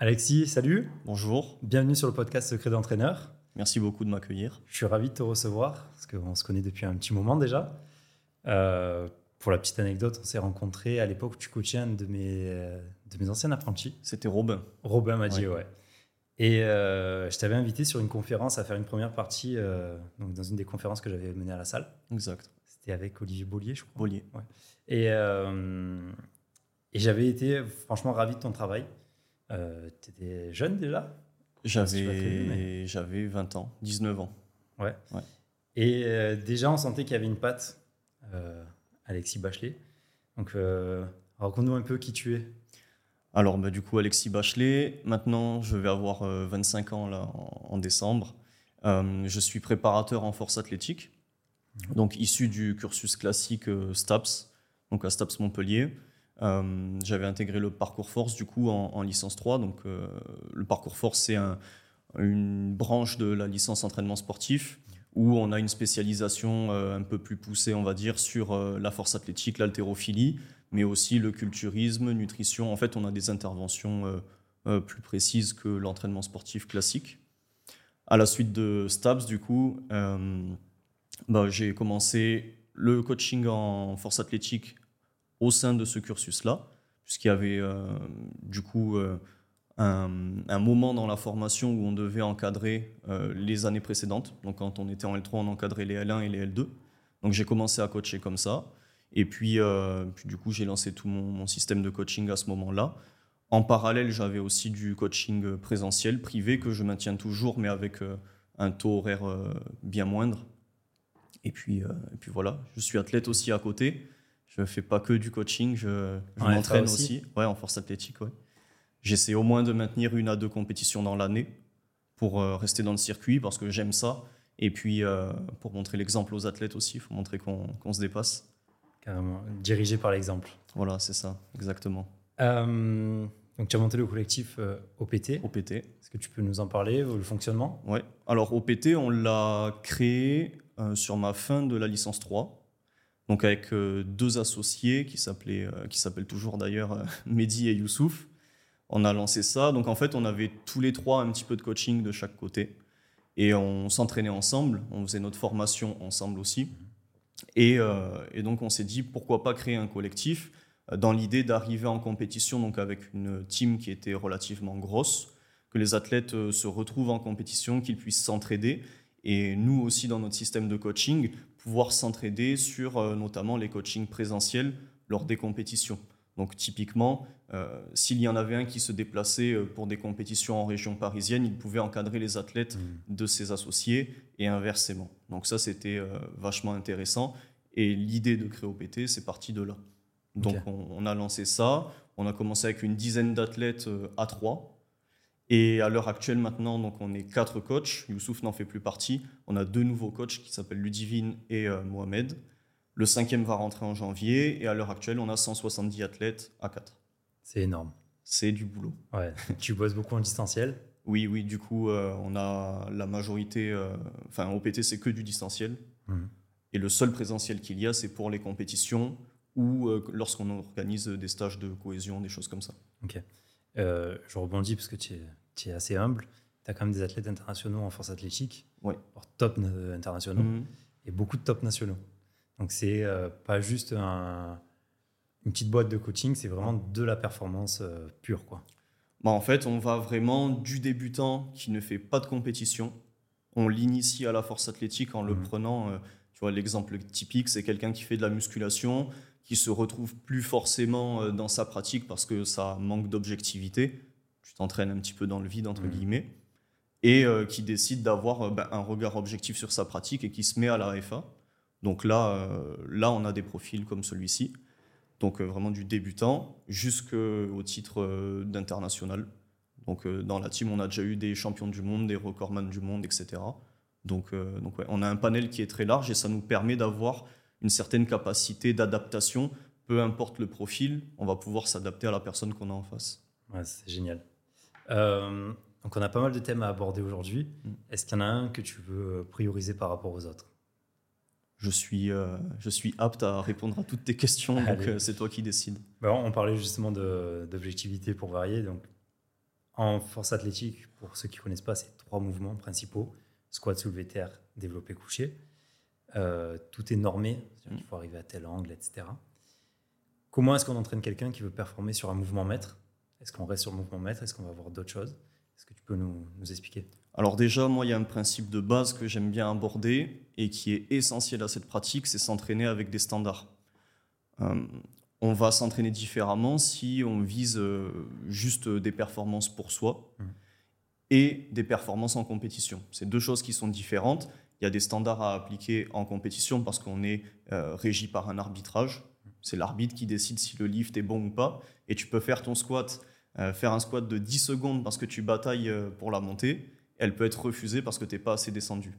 Alexis, salut. Bonjour. Bienvenue sur le podcast Secret d'entraîneur. Merci beaucoup de m'accueillir. Je suis ravi de te recevoir parce qu'on se connaît depuis un petit moment déjà. Euh, pour la petite anecdote, on s'est rencontrés à l'époque où tu coachais un de mes, euh, de mes anciens apprentis. C'était Robin. Robin m'a dit, ouais. Et euh, je t'avais invité sur une conférence à faire une première partie donc dans une des conférences que j'avais menées à la salle. Exact. C'était avec Olivier Bollier, je crois. Bollier. Ouais. Et, et j'avais été franchement ravi de ton travail. Euh, tu étais jeune déjà? J'avais j'avais 20 ans, 19 ans. Ouais. Et euh, déjà, on sentait qu'il y avait une patte, euh, Alexis Bachelet. Donc, raconte-nous un peu qui tu es. Alors, bah, du coup, Alexis Bachelet, maintenant, je vais avoir 25 ans là, en, décembre. je suis préparateur en force athlétique, mmh. donc issu du cursus classique STAPS, donc à STAPS Montpellier. Euh, j'avais intégré le parcours force du coup en, licence 3. Donc euh, le parcours force c'est une branche de la licence entraînement sportif où on a une spécialisation euh, un peu plus poussée, on va dire, sur la force athlétique, l'haltérophilie, mais aussi le culturisme, nutrition. En fait, on a des interventions plus précises que l'entraînement sportif classique. À la suite de STABS, du coup, bah, j'ai commencé le coaching en force athlétique au sein de ce cursus-là, puisqu'il y avait euh, du coup euh, un, moment dans la formation où on devait encadrer euh, les années précédentes. Donc quand on était en L3, on encadrait les L1 et les L2. Donc j'ai commencé à coacher comme ça. Et puis, puis du coup, j'ai lancé tout mon, système de coaching à ce moment-là. En parallèle, j'avais aussi du coaching présentiel, privé, que je maintiens toujours, mais avec un taux horaire bien moindre. Et puis, et puis voilà, je suis athlète aussi à côté. Je fais pas que du coaching, je, m'entraîne aussi. Ouais, en force athlétique, ouais. J'essaie au moins de maintenir une à deux compétitions dans l'année pour euh, rester dans le circuit parce que j'aime ça. Et puis euh, pour montrer l'exemple aux athlètes aussi, il faut montrer qu'on se dépasse. Carrément, dirigé par l'exemple. Voilà, c'est ça, exactement. Euh, donc tu as monté le collectif OPT. OPT. Est-ce que tu peux nous en parler, le fonctionnement? Ouais. Alors OPT, on l'a créé sur ma fin de la licence 3 donc avec euh, deux associés qui euh, qui s'appellent toujours d'ailleurs euh, Mehdi et Youssouf. On a lancé ça. Donc en fait, on avait tous les trois un petit peu de coaching de chaque côté. Et on s'entraînait ensemble, on faisait notre formation ensemble aussi. Et, donc on s'est dit pourquoi pas créer un collectif dans l'idée d'arriver en compétition donc avec une team qui était relativement grosse, que les athlètes se retrouvent en compétition, qu'ils puissent s'entraider. Et nous aussi dans notre système de coaching, pouvoir s'entraider sur euh, notamment les coachings présentiels lors des compétitions. Donc typiquement, euh, s'il y en avait un qui se déplaçait euh, pour des compétitions en région parisienne, il pouvait encadrer les athlètes mmh. de ses associés et inversement. Donc ça, c'était vachement intéressant. Et l'idée de créer OPT, c'est parti de là. Donc on, a lancé ça. On a commencé avec une dizaine d'athlètes à trois. Et à l'heure actuelle, maintenant, donc on est quatre coachs. Youssouf n'en fait plus partie. On a deux nouveaux coachs qui s'appellent Ludivine et euh, Mohamed. Le cinquième va rentrer en janvier. Et à l'heure actuelle, on a 170 athlètes à quatre. C'est énorme. C'est du boulot. Ouais. tu bosses beaucoup en distanciel? Oui, oui. Du coup, euh, on a la majorité. Euh, enfin, OPT, c'est que du distanciel. Mhm. Et le seul présentiel qu'il y a, c'est pour les compétitions ou lorsqu'on organise des stages de cohésion, des choses comme ça. Ok. Je rebondis parce que tu es assez humble. Tu as quand même des athlètes internationaux en force athlétique, top internationaux, mhm. et beaucoup de top nationaux. Donc, c'est euh, pas juste un, une petite boîte de coaching, c'est vraiment de la performance euh, pure. Quoi. Bah, en fait, on va vraiment du débutant qui ne fait pas de compétition. On l'initie à la force athlétique en le mhm. prenant. Euh, tu vois, l'exemple typique, c'est quelqu'un qui fait de la musculation, qui se retrouve plus forcément dans sa pratique parce que ça manque d'objectivité tu t'entraînes un petit peu dans le vide, entre mmh. guillemets, et euh, qui décide d'avoir euh, ben, un regard objectif sur sa pratique et qui se met à la FA. Donc là, euh, là on a des profils comme celui-ci. Donc vraiment du débutant jusqu'au titre d'international. Donc dans la team, on a déjà eu des champions du monde, des recordman du monde, etc. Donc, donc on a un panel qui est très large et ça nous permet d'avoir une certaine capacité d'adaptation. Peu importe le profil, on va pouvoir s'adapter à la personne qu'on a en face. Ouais, c'est génial. Euh, donc on a pas mal de thèmes à aborder aujourd'hui. Mm. Est-ce qu'il y en a un que tu veux prioriser par rapport aux autres? Je suis, euh, je suis apte à répondre à toutes tes questions, donc euh, c'est toi qui décides. on parlait justement d'objectivité pour varier. Donc, En force athlétique, pour ceux qui ne connaissent pas, c'est trois mouvements principaux squat, soulevé terre, développé couché. Euh, tout est normé, il faut arriver à tel angle, etc. Comment est-ce qu'on entraîne quelqu'un qui veut performer sur un mouvement maître? Est-ce qu'on reste sur le mouvement maître? Est-ce qu'on va voir d'autres choses? Est-ce que tu peux nous, nous expliquer? Alors déjà, moi, il y a un principe de base que j'aime bien aborder et qui est essentiel à cette pratique, c'est s'entraîner avec des standards. Euh, on va s'entraîner différemment si on vise euh, juste des performances pour soi mmh. et des performances en compétition. C'est deux choses qui sont différentes. Il y a des standards à appliquer en compétition parce qu'on est euh, régi par un arbitrage. C'est l'arbitre qui décide si le lift est bon ou pas. Et tu peux faire ton squat, faire un squat de 10 secondes parce que tu batailles pour la montée. Elle peut être refusée parce que tu n'es pas assez descendu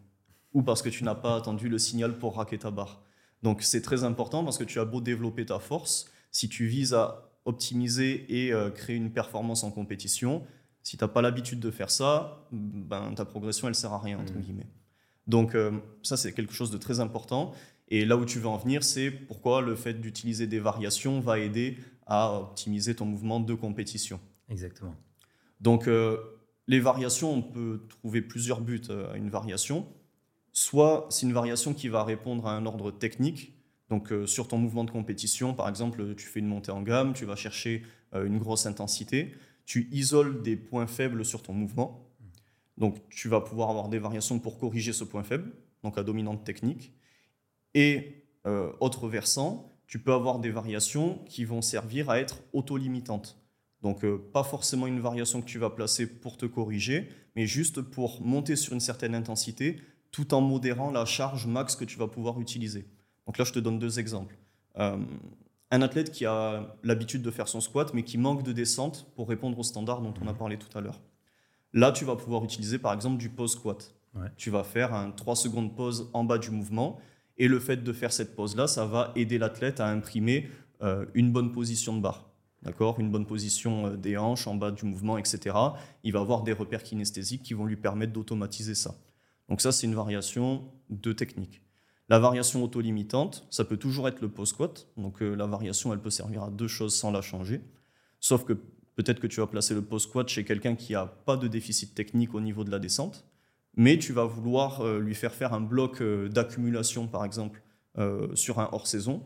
ou parce que tu n'as pas attendu le signal pour raquer ta barre. Donc c'est très important parce que tu as beau développer ta force, si tu vises à optimiser et euh, créer une performance en compétition, si tu n'as pas l'habitude de faire ça, ben, ta progression, elle sert à rien, entre mmh. guillemets. Donc euh, ça, c'est quelque chose de très important. Et là où tu veux en venir, c'est pourquoi le fait d'utiliser des variations va aider à optimiser ton mouvement de compétition. Exactement. Donc euh, les variations, on peut trouver plusieurs buts à une variation. Soit c'est une variation qui va répondre à un ordre technique. Donc euh, sur ton mouvement de compétition, par exemple, tu fais une montée en gamme, tu vas chercher euh, une grosse intensité, tu isoles des points faibles sur ton mouvement. Donc tu vas pouvoir avoir des variations pour corriger ce point faible, donc à dominante technique. Et euh, autre versant, tu peux avoir des variations qui vont servir à être auto-limitantes. Donc pas forcément une variation que tu vas placer pour te corriger, mais juste pour monter sur une certaine intensité, tout en modérant la charge max que tu vas pouvoir utiliser. Donc là, je te donne deux exemples. Euh, un athlète qui a l'habitude de faire son squat, mais qui manque de descente pour répondre aux standards dont on a parlé tout à l'heure. Là, tu vas pouvoir utiliser par exemple du pause squat. Tu vas faire un 3 secondes pause en bas du mouvement. Et le fait de faire cette pause-là, ça va aider l'athlète à imprimer euh, une bonne position de barre. D'accord? Une bonne position euh, des hanches en bas du mouvement, etc. Il va avoir des repères kinesthésiques qui vont lui permettre d'automatiser ça. Donc ça, c'est une variation de technique. La variation auto-limitante, ça peut toujours être le post squat. Donc euh, la variation, elle peut servir à deux choses sans la changer. Sauf que peut-être que tu vas placer le post squat chez quelqu'un qui n'a pas de déficit technique au niveau de la descente, mais tu vas vouloir euh, lui faire faire un bloc euh, d'accumulation, par exemple, sur un hors saison.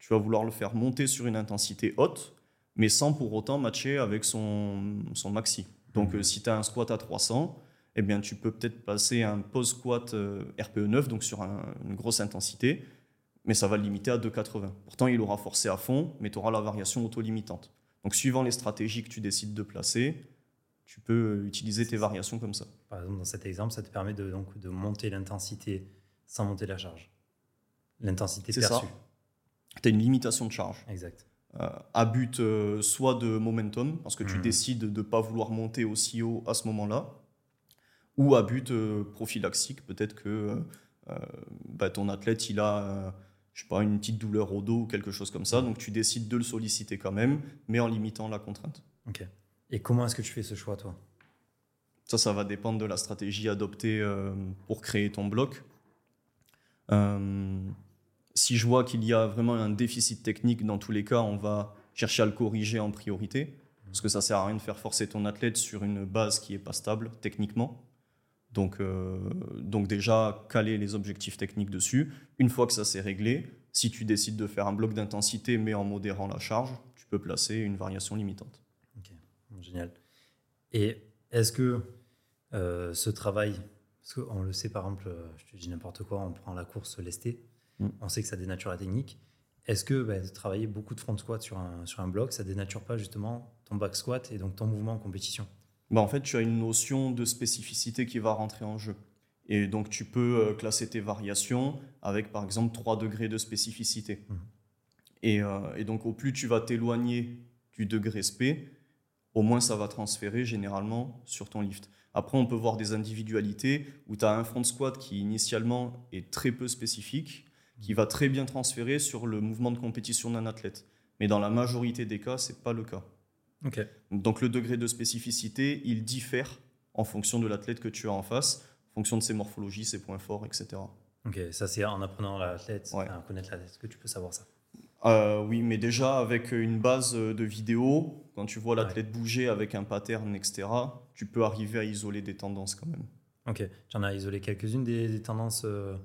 Tu vas vouloir le faire monter sur une intensité haute, mais sans pour autant matcher avec son, son maxi. Donc mmh. si tu as un squat à 300, eh bien, tu peux peut-être passer un pause squat euh, RPE 9, donc sur une grosse intensité, mais ça va le limiter à 2,80. Pourtant, il aura forcé à fond, mais tu auras la variation auto-limitante. Donc, suivant les stratégies que tu décides de placer, tu peux utiliser tes variations comme ça. Par exemple, dans cet exemple, ça te permet de, donc, de monter l'intensité sans monter la charge. L'intensité perçue. Tu as une limitation de charge. Exact. Euh, à but euh, soit de momentum, parce que tu mmh. décides de ne pas vouloir monter aussi haut à ce moment-là, ou à but euh, prophylaxique. Peut-être que bah, ton athlète, il a je sais pas, une petite douleur au dos ou quelque chose comme ça. Donc tu décides de le solliciter quand même, mais en limitant la contrainte. Ok. Et comment est-ce que tu fais ce choix, toi? Ça, ça va dépendre de la stratégie adoptée pour créer ton bloc. si je vois qu'il y a vraiment un déficit technique, dans tous les cas, on va chercher à le corriger en priorité. Parce que ça sert à rien de faire forcer ton athlète sur une base qui n'est pas stable techniquement. Donc, euh, donc déjà, caler les objectifs techniques dessus. Une fois que ça s'est réglé, si tu décides de faire un bloc d'intensité mais en modérant la charge, tu peux placer une variation limitante. Ok, génial. Et est-ce que euh, ce travail, parce qu'on le sait par exemple, je te dis n'importe quoi, on prend la course lestée, mm. on sait que ça dénature la technique. Est-ce que bah, travailler beaucoup de front squat sur un, sur un bloc, ça dénature pas justement ton back squat et donc ton mouvement en compétition? Bah, en fait, tu as une notion de spécificité qui va rentrer en jeu. Et donc, tu peux euh, classer tes variations avec, par exemple, 3 degrés de spécificité. Mmh. Euh, et, donc, au plus tu vas t'éloigner du degré SP, au moins ça va transférer généralement sur ton lift. Après, on peut voir des individualités où tu as un front squat qui initialement est très peu spécifique, qui va très bien transférer sur le mouvement de compétition d'un athlète. Mais dans la majorité des cas, ce n'est pas le cas. Donc le degré de spécificité, il diffère en fonction de l'athlète que tu as en face, en fonction de ses morphologies, ses points forts, etc. Ok, ça c'est en apprenant l'athlète, à connaître l'athlète que tu peux savoir ça? Euh, oui, mais déjà avec une base de vidéo, quand tu vois l'athlète bouger avec un pattern, etc., tu peux arriver à isoler des tendances quand même. Ok, tu en as isolé quelques-unes des, tendances euh,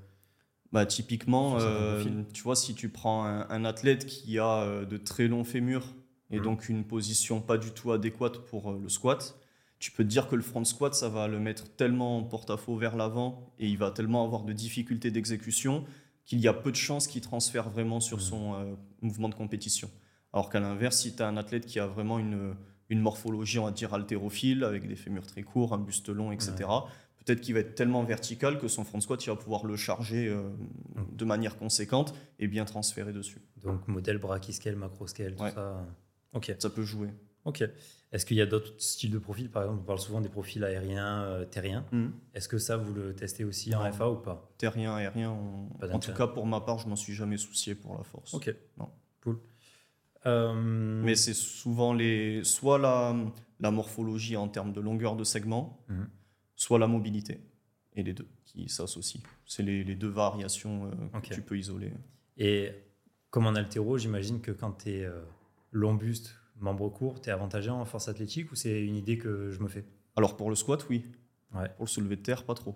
bah, Typiquement, euh, tu vois, si tu prends un, athlète qui a de très longs fémurs et mhm. donc une position pas du tout adéquate pour le squat, tu peux te dire que le front squat, ça va le mettre tellement en porte-à-faux vers l'avant et il va tellement avoir de difficultés d'exécution qu'il y a peu de chances qu'il transfère vraiment sur mmh. son euh, mouvement de compétition. Alors qu'à l'inverse, si tu as un athlète qui a vraiment une, une, morphologie, on va dire, haltérophile, avec des fémurs très courts, un buste long, etc., peut-être qu'il va être tellement vertical que son front squat, il va pouvoir le charger euh, mmh. de manière conséquente et bien transférer dessus. Donc modèle brachyscale, macroscale, tout ça. Ok. Ça peut jouer. Ok. Est-ce qu'il y a d'autres styles de profils? Par exemple, on parle souvent des profils aériens, euh, terriens. Hmm. Est-ce que ça, vous le testez aussi en FA ou pas? Terrien, aérien, en tout cas pour ma part, je m'en suis jamais soucié pour la force. Ok, non. cool. Euh, Mais c'est souvent les, soit la, la, morphologie en termes de longueur de segment, hmm. soit la mobilité. Et les deux qui s'associent. C'est les, les, deux variations euh, que tu peux isoler. Et comme en altéro, j'imagine que quand tu es long buste membre court, tu es avantagé en force athlétique ou c'est une idée que je me fais? Alors pour le squat, oui. Pour le soulevé de terre, pas trop.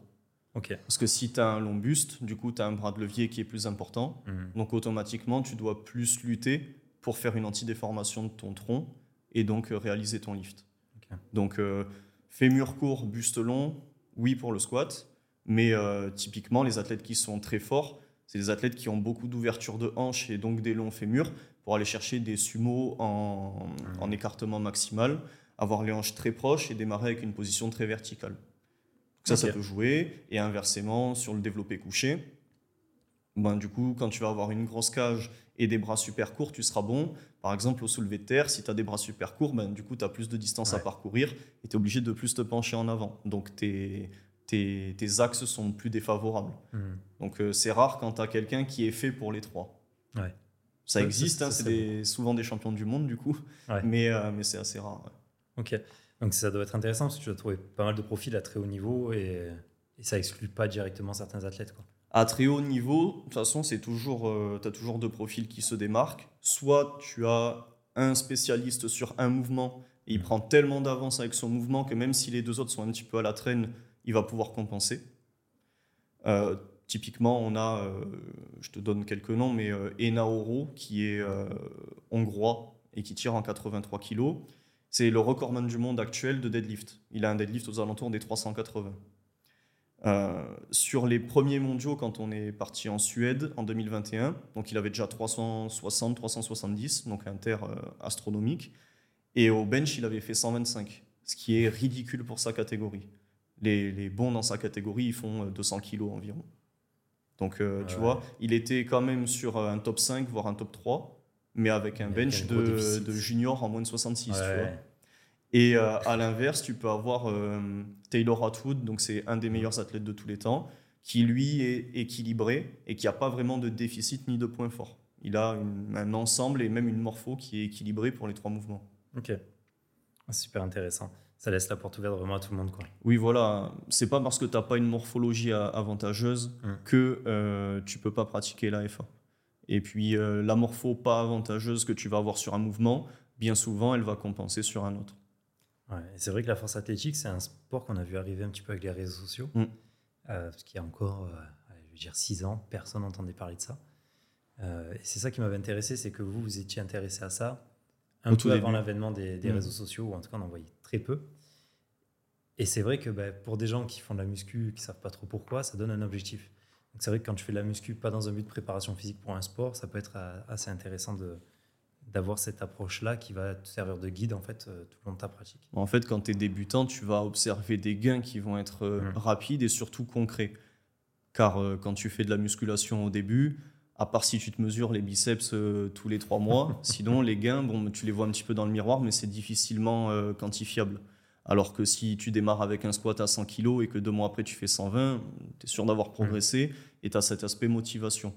Ok. Parce que si tu as un long buste, du coup, tu as un bras de levier qui est plus important. Mhm. Donc automatiquement, tu dois plus lutter pour faire une antidéformation de ton tronc et donc euh, réaliser ton lift. Donc euh, fémur court, buste long, oui pour le squat. Mais euh, typiquement, les athlètes qui sont très forts, c'est des athlètes qui ont beaucoup d'ouverture de hanches et donc des longs fémurs pour aller chercher des sumos en, en, écartement maximal, avoir les hanches très proches et démarrer avec une position très verticale. ça, ça peut jouer. Et inversement, sur le développé couché, ben, du coup, quand tu vas avoir une grosse cage et des bras super courts, tu seras bon. Par exemple, au soulevé de terre, si tu as des bras super courts, ben, du coup, tu as plus de distance à parcourir et tu es obligé de plus te pencher en avant. Donc, tes, tes, tes axes sont plus défavorables. Mmh. Donc, euh, c'est rare quand tu as quelqu'un qui est fait pour les trois. Ouais. Ça existe, hein, c'est souvent des champions du monde du coup, mais, euh, mais c'est assez rare. Ok, donc ça doit être intéressant parce que tu as trouvé pas mal de profils à très haut niveau et, ça exclut pas directement certains athlètes. Quoi. À très haut niveau, de toute façon, toujours, euh, tu as toujours deux profils qui se démarquent. Soit tu as un spécialiste sur un mouvement et il mm. prend tellement d'avance avec son mouvement que même si les deux autres sont un petit peu à la traîne, il va pouvoir compenser. Euh, Typiquement, on a, euh, je te donne quelques noms, mais euh, Enaoro, qui est euh, hongrois et qui tire en 83 kg. C'est le recordman du monde actuel de deadlift. Il a un deadlift aux alentours des 380. sur les premiers mondiaux, quand on est parti en Suède en 2021, donc il avait déjà 360, 370, donc un terre astronomique. Et au bench, il avait fait 125, ce qui est ridicule pour sa catégorie. Les, les bons dans sa catégorie, ils font 200 kg environ. Donc, euh, tu vois, il était quand même sur euh, un top 5, voire un top 3, mais avec un bench de, de, junior en moins de 66. Tu vois. Et euh, à l'inverse, tu peux avoir Taylor Atwood, donc c'est un des meilleurs athlètes de tous les temps, qui lui est équilibré et qui n'a pas vraiment de déficit ni de point fort. Il a un ensemble et même une morpho qui est équilibrée pour les trois mouvements. Ok, super intéressant ça laisse la porte ouverte vraiment à tout le monde. Quoi. Oui, voilà. C'est pas parce que tu n'as pas une morphologie avantageuse mm. que euh, tu peux pas pratiquer la FA. Et puis, euh, la morpho pas avantageuse que tu vas avoir sur un mouvement, bien souvent, elle va compenser sur un autre. Ouais, c'est vrai que la force athlétique, c'est un sport qu'on a vu arriver un petit peu avec les réseaux sociaux. Mm. Euh, parce qu'il y a encore, euh, je veux dire, six ans, personne n'entendait parler de ça. et c'est ça qui m'avait intéressé, c'est que vous, vous étiez intéressé à ça un peu avant l'avènement des, mm. réseaux sociaux, ou en tout cas on en voyait très peu. Et c'est vrai que bah, pour des gens qui font de la muscu, qui savent pas trop pourquoi, ça donne un objectif. Donc c'est vrai que quand tu fais de la muscu, pas dans un but de préparation physique pour un sport, ça peut être euh, assez intéressant de d'avoir cette approche-là qui va te servir de guide en fait euh, tout le long de ta pratique. En fait, quand tu es débutant, tu vas observer des gains qui vont être euh, mmh. rapides et surtout concrets. Car quand tu fais de la musculation au début, à part si tu te mesures les biceps tous les trois mois, sinon les gains, bon, tu les vois un petit peu dans le miroir, mais c'est difficilement quantifiable. Alors que si tu démarres avec un squat à 100 kg et que deux mois après tu fais 120, tu es sûr d'avoir progressé et tu as cet aspect motivation.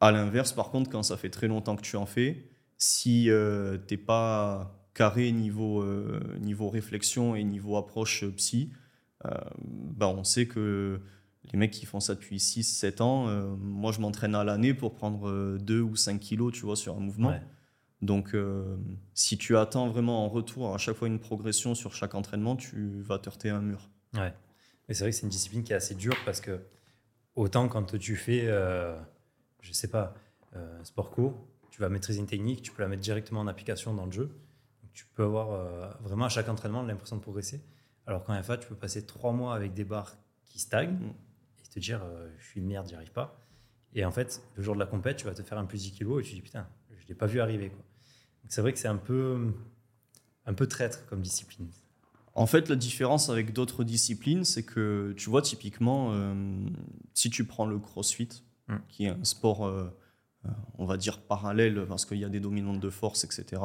À l'inverse, par contre, quand ça fait très longtemps que tu en fais, si euh, tu n'es pas carré niveau, euh, niveau réflexion et niveau approche psy, euh, ben on sait que Les mecs qui font ça depuis 6-7 ans, euh, moi je m'entraîne à l'année pour prendre 2 ou 5 kilos, tu vois, sur un mouvement. Ouais. Donc, euh, si tu attends vraiment en retour à chaque fois une progression sur chaque entraînement, tu vas te heurter à un mur. Ouais. Mais c'est vrai que c'est une discipline qui est assez dure parce que autant quand tu fais, euh, je sais pas, euh, sport co, tu vas maîtriser une technique, tu peux la mettre directement en application dans le jeu. Donc, tu peux avoir euh, vraiment à chaque entraînement l'impression de progresser. Alors qu'en FA, tu peux passer trois mois avec des barres qui stagnent Mm. Te dire euh, je suis une merde, j'y arrive pas. Et en fait, le jour de la compète, tu vas te faire un plus 10 kilos et tu te dis putain, je l'ai pas vu arriver. quoi. Donc c'est vrai que c'est un peu, un peu traître comme discipline. En fait, la différence avec d'autres disciplines, c'est que tu vois, typiquement, euh, si tu prends le crossfit, Mm. qui est un sport, euh, on va dire, parallèle, parce qu'il y a des dominantes de force, etc.,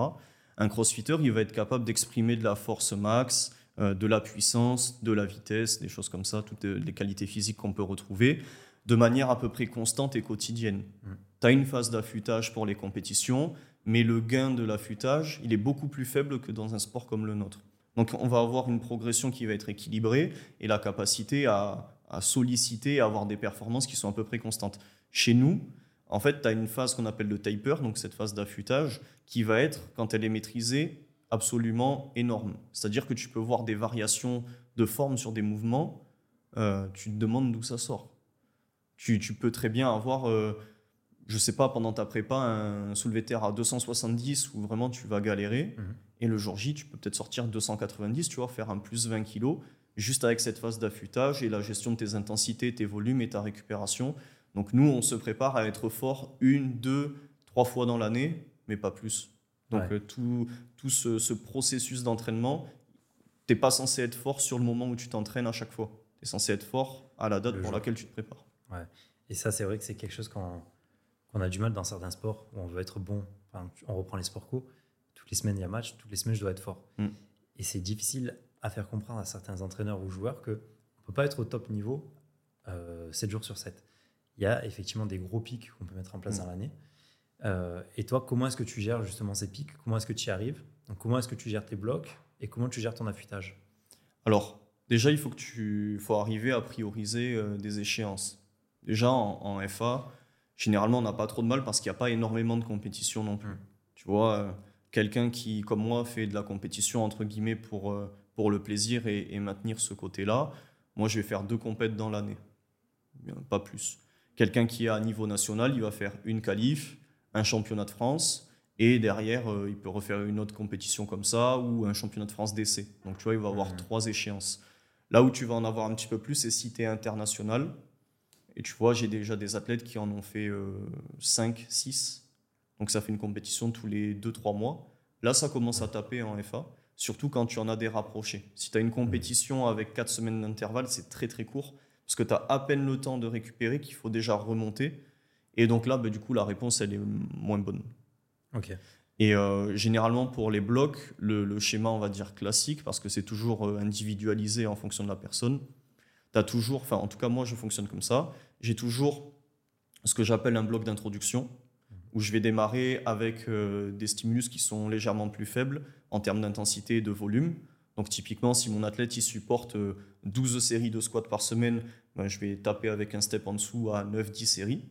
un crossfitter, il va être capable d'exprimer de la force max, de la puissance, de la vitesse, des choses comme ça, toutes les qualités physiques qu'on peut retrouver, de manière à peu près constante et quotidienne. Mm. Tu as une phase d'affûtage pour les compétitions, mais le gain de l'affûtage, il est beaucoup plus faible que dans un sport comme le nôtre. Donc on va avoir une progression qui va être équilibrée et la capacité à, à solliciter, à avoir des performances qui sont à peu près constantes. Chez nous, en fait, tu as une phase qu'on appelle le taper, donc cette phase d'affûtage, qui va être, quand elle est maîtrisée, absolument énorme. C'est-à-dire que tu peux voir des variations de forme sur des mouvements, euh, tu te demandes d'où ça sort. Tu, tu peux très bien avoir, euh, je sais pas, pendant ta prépa, un soulevé terre à 270 où vraiment tu vas galérer. Mhm. Et le jour J, tu peux peut-être sortir 290, tu vois, faire un plus 20 kilos, juste avec cette phase d'affûtage et la gestion de tes intensités, tes volumes et ta récupération. Donc nous, on se prépare à être fort une, deux, trois fois dans l'année, mais pas plus. Donc Ouais. euh, tout, tout ce, ce processus d'entraînement, t'es pas censé être fort sur le moment où tu t'entraînes à chaque fois. Tu es censé être fort à la date Le pour jour. laquelle tu te prépares. Et ça, c'est vrai que c'est quelque chose qu'on a du mal dans certains sports où on veut être bon. Enfin, tu- on reprend les sports co. Toutes les semaines, il y a match. Toutes les semaines, je dois être fort. Mm. Et c'est difficile à faire comprendre à certains entraîneurs ou joueurs que on peut pas être au top niveau euh, 7 jours sur 7. Il y a effectivement des gros pics qu'on peut mettre en place Mm. dans l'année. Euh, et toi, comment est-ce que tu gères justement ces pics? Comment est-ce que tu y arrives? Donc, Comment est-ce que tu gères tes blocs? Et comment tu gères ton affûtage? Alors, déjà, il faut que tu faut arriver à prioriser euh, des échéances. Déjà, en, en FA, généralement, on n'a pas trop de mal parce qu'il n'y a pas énormément de compétition non plus. Mm. Tu vois, euh, quelqu'un qui, comme moi, fait de la compétition, entre guillemets, pour, pour le plaisir et, et maintenir ce côté-là, moi, je vais faire deux compètes dans l'année. Pas plus. Quelqu'un qui est à niveau national, il va faire une qualif, un championnat de France, et derrière, euh, il peut refaire une autre compétition comme ça, ou un championnat de France d'essai. Donc, tu vois, il va avoir Mhm. trois échéances. Là où tu vas en avoir un petit peu plus, c'est si tu es international. Et tu vois, j'ai déjà des athlètes qui en ont fait 5, 6. Donc ça fait une compétition tous les 2-3 mois. Là, ça commence à taper en FA, surtout quand tu en as des rapprochés. Si tu as une compétition avec 4 semaines d'intervalle, c'est très très court, parce que tu as à peine le temps de récupérer qu'il faut déjà remonter. Et donc là, bah, du coup, la réponse, elle est moins bonne. Ok. Et euh, généralement, pour les blocs, le, le schéma, on va dire classique, parce que c'est toujours euh, individualisé en fonction de la personne. Tu as toujours, enfin, en tout cas, moi, je fonctionne comme ça. J'ai toujours ce que j'appelle un bloc d'introduction, où je vais démarrer avec euh, des stimulus qui sont légèrement plus faibles en termes d'intensité et de volume. Donc, typiquement, si mon athlète il supporte euh, 12 séries de squats par semaine, ben, je vais taper avec un step en dessous à 9-10 séries.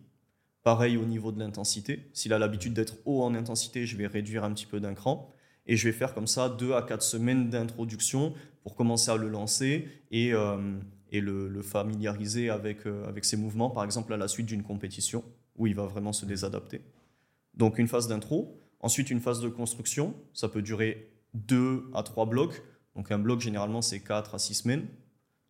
Pareil au niveau de l'intensité. S'il a l'habitude d'être haut en intensité, je vais réduire un petit peu d'un cran. Et je vais faire comme ça 2 à 4 semaines d'introduction pour commencer à le lancer et, euh, le, familiariser avec, euh, avec ses mouvements, par exemple à la suite d'une compétition où il va vraiment se désadapter. Donc une phase d'intro, ensuite une phase de construction, ça peut durer 2 à 3 blocs. Donc un bloc généralement c'est 4 à 6 semaines.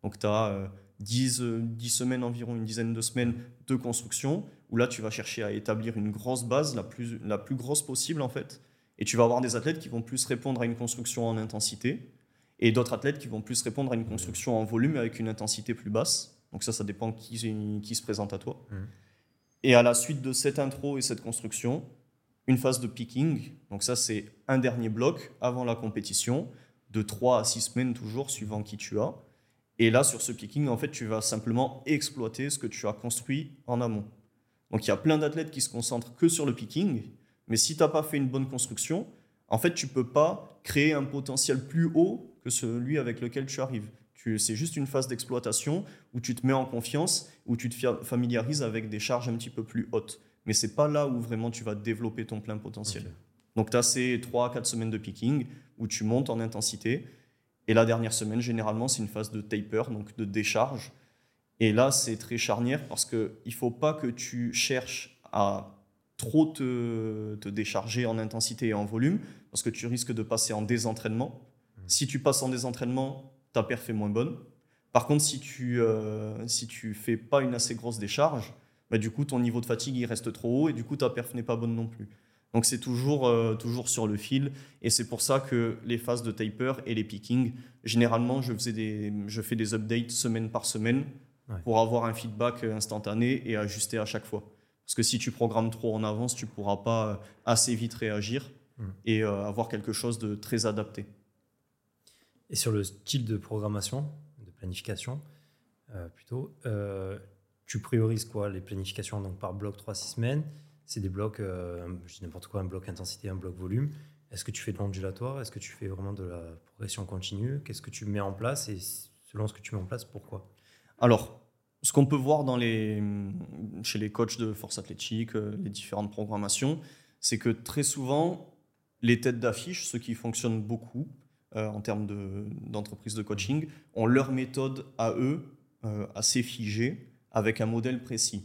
Donc tu as 10, euh, 10 semaines environ, une dizaine de semaines de construction, où là tu vas chercher à établir une grosse base, la plus, la plus grosse possible en fait. Et tu vas avoir des athlètes qui vont plus répondre à une construction en intensité, et d'autres athlètes qui vont plus répondre à une construction en volume avec une intensité plus basse. Donc ça, ça dépend qui, qui se présente à toi. Mhm. Et à la suite de cette intro et cette construction, une phase de picking. Donc ça, c'est un dernier bloc avant la compétition, de 3 à 6 semaines toujours, suivant qui tu as. Et là, sur ce picking, en fait, tu vas simplement exploiter ce que tu as construit en amont. Donc il y a plein d'athlètes qui se concentrent que sur le picking, mais si tu n'as pas fait une bonne construction, en fait, tu peux pas créer un potentiel plus haut que celui avec lequel tu arrives. C'est juste une phase d'exploitation où tu te mets en confiance, où tu te familiarises avec des charges un petit peu plus hautes. Mais c'est pas là où vraiment tu vas développer ton plein potentiel. Donc tu as ces 3 4 semaines de picking où tu montes en intensité. Et la dernière semaine, généralement, c'est une phase de taper, donc de décharge. Et là, c'est très charnière parce qu'il ne faut pas que tu cherches à trop te, te, décharger en intensité et en volume parce que tu risques de passer en désentraînement. Mmh. Si tu passes en désentraînement, ta perf est moins bonne. Par contre, si tu euh, si tu fais pas une assez grosse décharge, bah, du coup, ton niveau de fatigue il reste trop haut et du coup, ta perf n'est pas bonne non plus. Donc, c'est toujours, euh, toujours sur le fil. Et c'est pour ça que les phases de taper et les picking, généralement, je, faisais des, je fais des updates semaine par semaine pour avoir un feedback instantané et ajuster à chaque fois. Parce que si tu programmes trop en avance, tu pourras pas assez vite réagir mmh. et euh, avoir quelque chose de très adapté. Et sur le style de programmation, de planification, euh, plutôt, euh, tu priorises quoi Les planifications donc par bloc 3-6 semaines C'est des blocs, euh, je dis n'importe quoi, un bloc intensité, un bloc volume. Est-ce que tu fais de l'ondulatoire Est-ce que tu fais vraiment de la progression continue? Qu'est-ce que tu mets en place? Et selon ce que tu mets en place, pourquoi? Alors, ce qu'on peut voir chez les coachs de force athlétique, les différentes programmations, c'est que très souvent, les têtes d'affiche, ceux qui fonctionnent beaucoup, euh, en termes d'entreprise de, coaching, ont leur méthode à eux euh, assez figée, avec un modèle précis.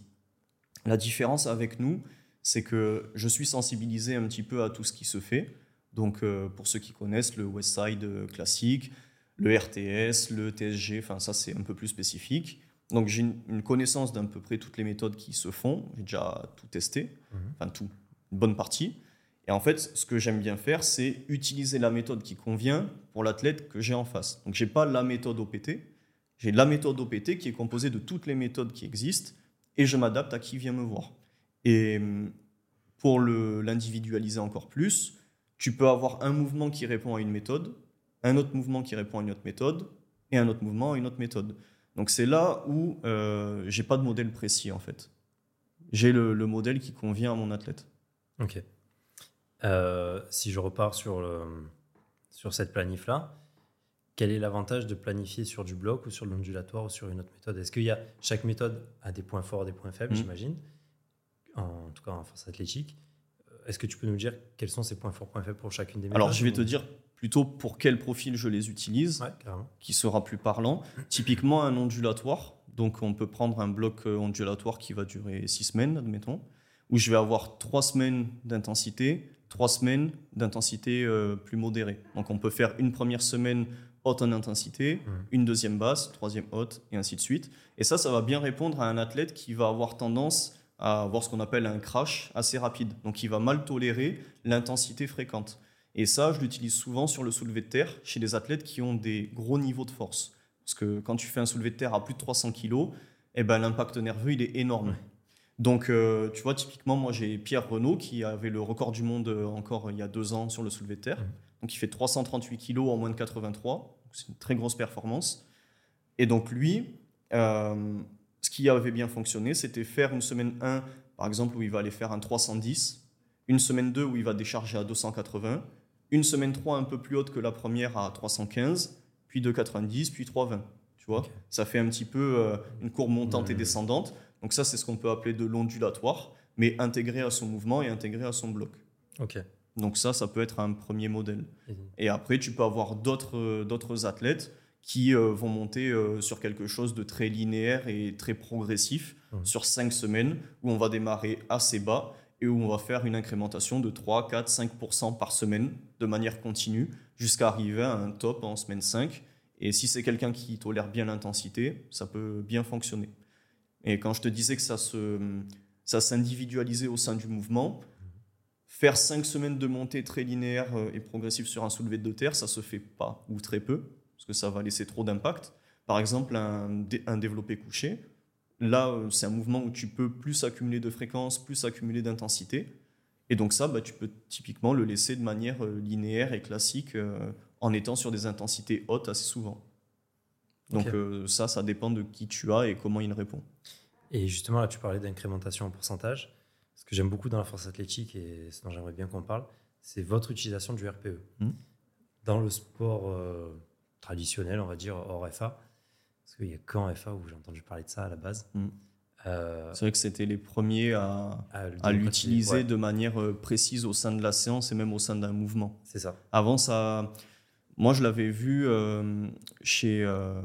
La différence avec nous, c'est que je suis sensibilisé un petit peu à tout ce qui se fait. Donc, euh, pour ceux qui connaissent le Westside classique, le RTS, le TSG, enfin ça c'est un peu plus spécifique. Donc j'ai une, connaissance d'à peu près toutes les méthodes qui se font. J'ai déjà tout testé, mmh. enfin tout, une bonne partie. Et en fait, ce que j'aime bien faire, c'est utiliser la méthode qui convient pour l'athlète que j'ai en face. Donc, je n'ai pas la méthode OPT, j'ai la méthode OPT qui est composée de toutes les méthodes qui existent et je m'adapte à qui vient me voir. Et hum, pour l'individualiser encore plus, tu peux avoir un mouvement qui répond à une méthode, un autre mouvement qui répond à une autre méthode et un autre mouvement à une autre méthode. Donc, c'est là où euh, j'ai pas de modèle précis en fait. J'ai le, le modèle qui convient à mon athlète. Ok. Euh, si je repars sur, le, sur cette planif-là, quel est l'avantage de planifier sur du bloc ou sur l'ondulatoire ou sur une autre méthode? Est-ce qu'il y a chaque méthode a des points forts, des points faibles, mmh. j'imagine, en, tout cas en force athlétique. Euh, est-ce que tu peux nous dire quels sont ces points forts, points faibles pour chacune des méthodes Alors je vais te dire plutôt pour quel profil je les utilise, qui sera plus parlant. Typiquement un ondulatoire, donc on peut prendre un bloc euh, ondulatoire qui va durer six semaines, admettons, où je vais avoir trois semaines d'intensité, trois semaines d'intensité euh, plus modérée. Donc on peut faire une première semaine haute en intensité, mmh. une deuxième basse, troisième haute, et ainsi de suite. Et ça, ça va bien répondre à un athlète qui va avoir tendance à avoir ce qu'on appelle un crash assez rapide. Donc il va mal tolérer l'intensité fréquente. Et ça, je l'utilise souvent sur le soulevé de terre chez des athlètes qui ont des gros niveaux de force. Parce que quand tu fais un soulevé de terre à plus de 300 kg, eh ben, l'impact nerveux, il est énorme. Donc, euh, tu vois, typiquement, moi, j'ai Pierre Renault qui avait le record du monde euh, encore il y a deux ans sur le soulevé de terre. Donc, il fait 338 kg en moins de 83. C'est une très grosse performance. Et donc, lui, euh, ce qui avait bien fonctionné, c'était faire une semaine 1, par exemple, où il va aller faire un 310, une semaine 2 où il va décharger à 280, une semaine 3 un peu plus haute que la première à 315, puis 290, puis 320. Tu vois, ça fait un petit peu une courbe montante et descendante. Donc ça, c'est ce qu'on peut appeler de l'ondulatoire, mais intégré à son mouvement et intégré à son bloc. Ok. Donc ça, ça peut être un premier modèle. Et après, tu peux avoir d'autres athlètes qui euh, vont monter euh, sur quelque chose de très linéaire et très progressif mmh. sur cinq semaines, où on va démarrer assez bas et où on va faire une incrémentation de 3, 4, 5% par semaine de manière continue jusqu'à arriver à un top en semaine 5. Et si c'est quelqu'un qui tolère bien l'intensité, ça peut bien fonctionner. Et quand je te disais que ça se, ça s'individualisait au sein du mouvement, faire cinq semaines de montée très linéaire euh, et progressive sur un soulevé de terre, ça se fait pas ou très peu, parce que ça va laisser trop d'impact. Par exemple, un, un développé couché, là, euh, c'est un mouvement où tu peux plus accumuler de fréquence, plus accumuler d'intensité. Et donc ça, bah, tu peux typiquement le laisser de manière euh, linéaire et classique en étant sur des intensités hautes assez souvent. Donc euh, ça, ça dépend de qui tu as et comment il répond. Et justement, là, tu parlais d'incrémentation en pourcentage. Ce que j'aime beaucoup dans la force athlétique et ce dont j'aimerais bien qu'on parle, c'est votre utilisation du RPE. Hmm. Dans le sport euh, traditionnels, on va dire, hors FA. Parce qu'il n'y a qu'en FA où j'ai entendu parler de ça à la base. Mm. Euh, C'est vrai que c'était les premiers à, l'utiliser Ouais, de manière euh, précise au sein de la séance et même au sein d'un mouvement. C'est ça. Avant, ça, moi, je l'avais vu euh, chez. euh,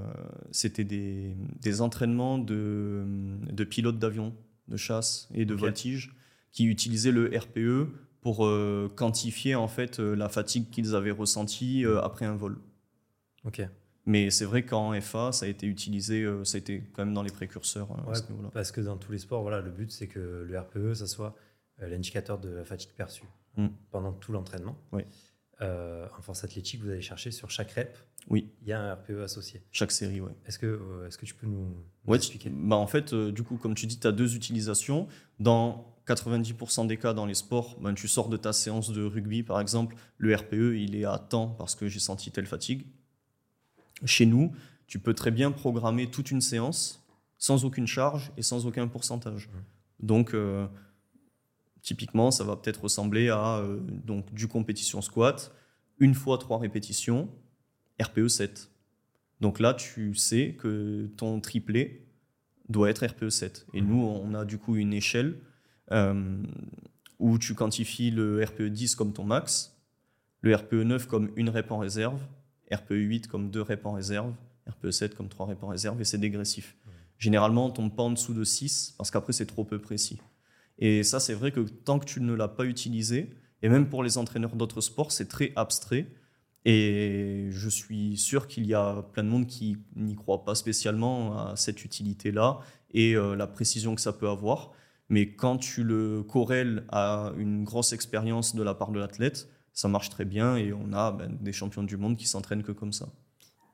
C'était des, des entraînements de, de pilotes d'avion, de chasse et de voltige qui utilisaient le RPE pour quantifier en fait la fatigue qu'ils avaient ressentie après un vol. Ok. Mais c'est vrai qu'en FA, ça a été utilisé, euh, ça a été quand même dans les précurseurs euh, à ce niveau-là. Parce que dans tous les sports, voilà, le but, c'est que le RPE, ça soit euh, l'indicateur de la fatigue perçue Mm. pendant tout l'entraînement. Oui. Euh, en force athlétique, vous allez chercher sur chaque rep, Oui, il y a un RPE associé. chaque série, ouais. Est-ce que, euh, est-ce que tu peux nous, nous Ouais, tu- expliquer? bah en fait, euh, du coup, comme tu dis, tu as deux utilisations. Dans 90% des cas dans les sports, ben, tu sors de ta séance de rugby, par exemple, le RPE, il est à temps parce que j'ai senti telle fatigue. Chez nous, tu peux très bien programmer toute une séance sans aucune charge et sans aucun pourcentage. Donc, euh, typiquement, ça va peut-être ressembler à euh, donc, du compétition squat, une fois trois répétitions, RPE 7. Donc là, tu sais que ton triplé doit être RPE 7. Et nous, on a du coup une échelle euh, où tu quantifies le RPE 10 comme ton max, le RPE 9 comme une rep en réserve, RPE 8 comme deux reps en réserve, RPE 7 comme trois reps en réserve, et c'est dégressif. Généralement, on tombe pas en dessous de 6 parce qu'après, c'est trop peu précis. Et ça, c'est vrai que tant que tu ne l'as pas utilisé, et même pour les entraîneurs d'autres sports, c'est très abstrait. Et je suis sûr qu'il y a plein de monde qui n'y croit pas spécialement à cette utilité-là et euh, la précision que ça peut avoir. Mais quand tu le corrèles à une grosse expérience de la part de l'athlète, ça marche très bien et on a ben, des champions du monde qui s'entraînent que comme ça.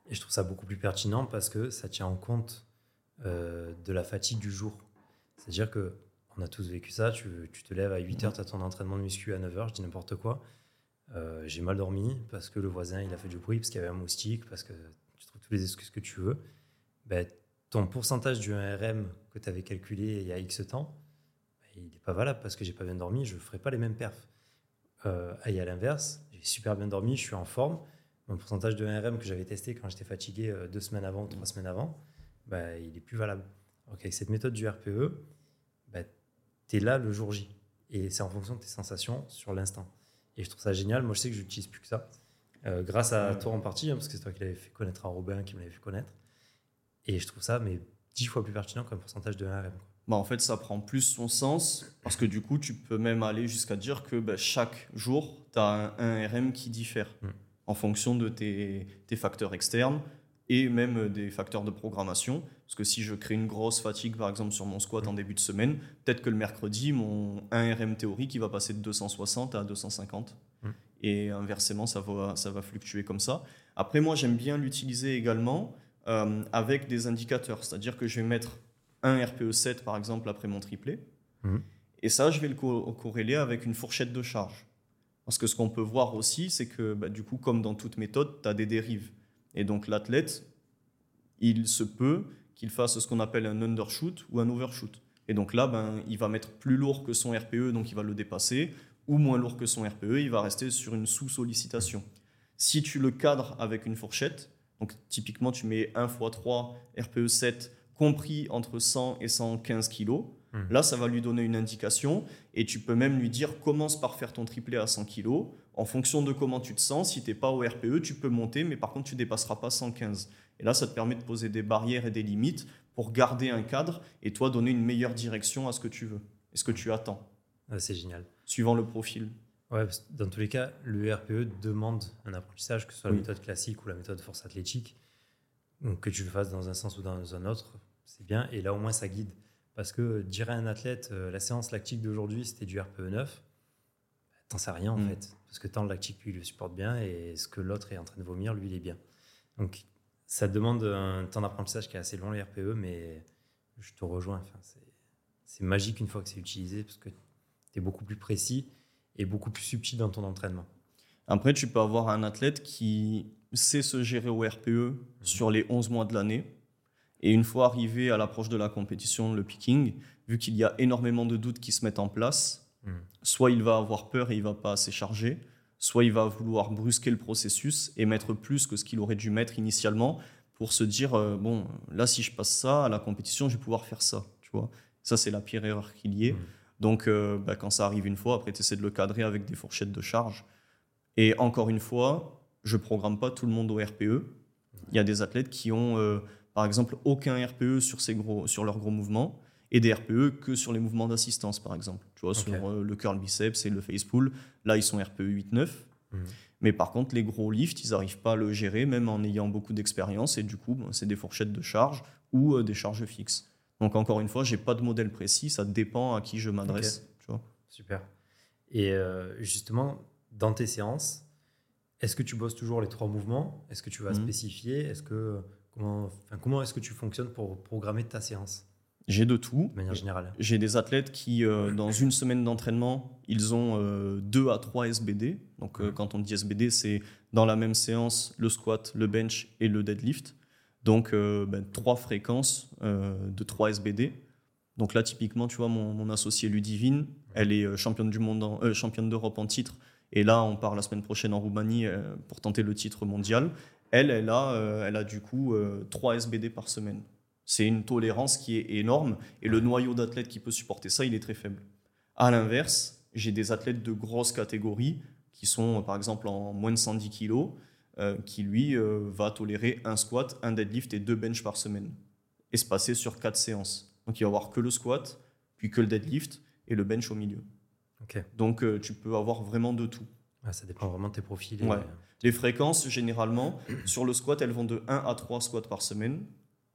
Et je trouve ça beaucoup plus pertinent parce que ça tient en compte euh, de la fatigue du jour. C'est-à-dire que on a tous vécu ça. Tu, te lèves à 8 h, tu as ton entraînement de muscu à 9 h, je dis n'importe quoi. Euh, j'ai mal dormi parce que le voisin il a fait du bruit, parce qu'il y avait un moustique, parce que tu trouves toutes les excuses que tu veux. Ben, ton pourcentage du 1RM que tu avais calculé il y a X temps, ben, il n'est pas valable parce que j'ai pas bien dormi, je ne ferai pas les mêmes perfs. Euh, et à l'inverse, j'ai super bien dormi, je suis en forme. Mon pourcentage de 1RM que j'avais testé quand j'étais fatigué euh, deux semaines avant ou trois semaines avant, bah, il est plus valable. Alors qu'avec cette méthode du RPE, bah, tu es là le jour J. Et c'est en fonction de tes sensations sur l'instant. Et je trouve ça génial. Moi, je sais que je n'utilise plus que ça. Euh, grâce à Ouais. toi en partie, hein, parce que c'est toi qui l'avais fait connaître à Robin, qui me l'avait fait connaître. Et je trouve ça mais dix fois plus pertinent qu'un pourcentage de 1RM. quoi. Bah, en fait, ça prend plus son sens parce que du coup, tu peux même aller jusqu'à dire que bah, chaque jour, tu as un, un RM qui diffère Mm. en fonction de tes, tes facteurs externes et même des facteurs de programmation. Parce que si je crée une grosse fatigue, par exemple, sur mon squat en début de semaine, peut-être que le mercredi, mon 1RM théorique, il va passer de 260 à 250. Mm. Et inversement, ça va, ça va fluctuer comme ça. Après, moi, j'aime bien l'utiliser également euh, avec des indicateurs. C'est-à-dire que je vais mettre un RPE 7 par exemple après mon triplé. Mhm. Et ça, je vais le co- corréler avec une fourchette de charge. Parce que ce qu'on peut voir aussi, c'est que bah, du coup, comme dans toute méthode, tu as des dérives. Et donc l'athlète, il se peut qu'il fasse ce qu'on appelle un undershoot ou un overshoot. Et donc là, ben, il va mettre plus lourd que son RPE, donc il va le dépasser, ou moins lourd que son RPE, il va rester sur une sous-sollicitation. Si tu le cadres avec une fourchette, donc typiquement tu mets 1 x 3 RPE 7 compris entre 100 et 115 kg, Mhm. là ça va lui donner une indication et tu peux même lui dire commence par faire ton triplé à 100 kg. En fonction de comment tu te sens, si tu n'es pas au RPE, tu peux monter, mais par contre tu dépasseras pas 115. Et là ça te permet de poser des barrières et des limites pour garder un cadre et toi donner une meilleure direction à ce que tu veux et ce que tu attends, Ouais, c'est génial. suivant le profil. Ouais, parce que dans tous les cas, le RPE demande un apprentissage, que ce soit Oui. la méthode classique ou la méthode force athlétique. Donc, que tu le fasses dans un sens ou dans un autre, c'est bien. Et là, au moins, ça guide. Parce que dire à un athlète, euh, la séance lactique d'aujourd'hui, c'était du RPE 9, bah, t'en sais rien en Mm. fait. Parce que tant le lactique, lui, il le supporte bien, et ce que l'autre est en train de vomir, lui, il est bien. Donc, ça demande un temps d'apprentissage qui est assez long, le RPE, mais je te rejoins. Enfin, c'est- magique une fois que c'est utilisé, parce que tu es beaucoup plus précis et beaucoup plus subtil dans ton entraînement. Après, tu peux avoir un athlète qui sait se gérer au RPE sur les 11 mois de l'année. Et une fois arrivé à l'approche de la compétition, le picking, vu qu'il y a énormément de doutes qui se mettent en place, Mhm. soit il va avoir peur et il va pas assez charger, soit il va vouloir brusquer le processus et mettre plus que ce qu'il aurait dû mettre initialement pour se dire euh, bon, là, si je passe ça à la compétition, je vais pouvoir faire ça. Tu vois ça, c'est la pire erreur qu'il y ait. Mmh. Donc, euh, bah, quand ça arrive une fois, après, tu essaies de le cadrer avec des fourchettes de charge. Et encore une fois, je programme pas tout le monde au RPE. Il y a des athlètes qui ont, euh, par exemple, aucun RPE sur, ces gros, sur leurs gros mouvements et des RPE que sur les mouvements d'assistance, par exemple. Tu vois, sur le curl biceps et le face pull, là, ils sont RPE 8-9. Mmh. Mais par contre, les gros lifts, ils n'arrivent pas à le gérer, même en ayant beaucoup d'expérience. Et du coup, c'est des fourchettes de charge ou euh, des charges fixes. Donc encore une fois, j'ai pas de modèle précis, ça dépend à qui je m'adresse. Super. Et euh, justement, dans tes séances, est-ce que tu bosses toujours les trois mouvements? Est-ce que tu vas mhm. spécifier? Est-ce que comment, comment est-ce que tu fonctionnes pour programmer ta séance j'ai de tout. De manière générale. J'ai des athlètes qui, euh, dans une semaine d'entraînement, ils ont euh, deux à trois SBD. Donc, euh, quand on dit SBD, c'est dans la même séance le squat, le bench et le deadlift. Donc, ben, trois fréquences de trois SBD. Donc là, typiquement, tu vois, mon, mon associé Ludivine, elle est championne du monde, championne d'Europe en titre. Et là, on part la semaine prochaine en Roumanie pour tenter le titre mondial. Elle, elle a, elle a du coup trois SBD par semaine. C'est une tolérance qui est énorme et le noyau d'athlètes qui peut supporter ça, il est très faible. À l'inverse, j'ai des athlètes de grosses catégories qui sont par exemple en moins de 110 kg, euh, qui lui euh, va tolérer un squat, un deadlift et deux bench par semaine, espacés sur quatre séances. Donc il va avoir que le squat, puis que le deadlift et le bench au milieu. Donc euh, tu peux avoir vraiment de tout. ça dépend vraiment de tes profils. Les fréquences, généralement, sur le squat, elles vont de 1 à 3 squats par semaine.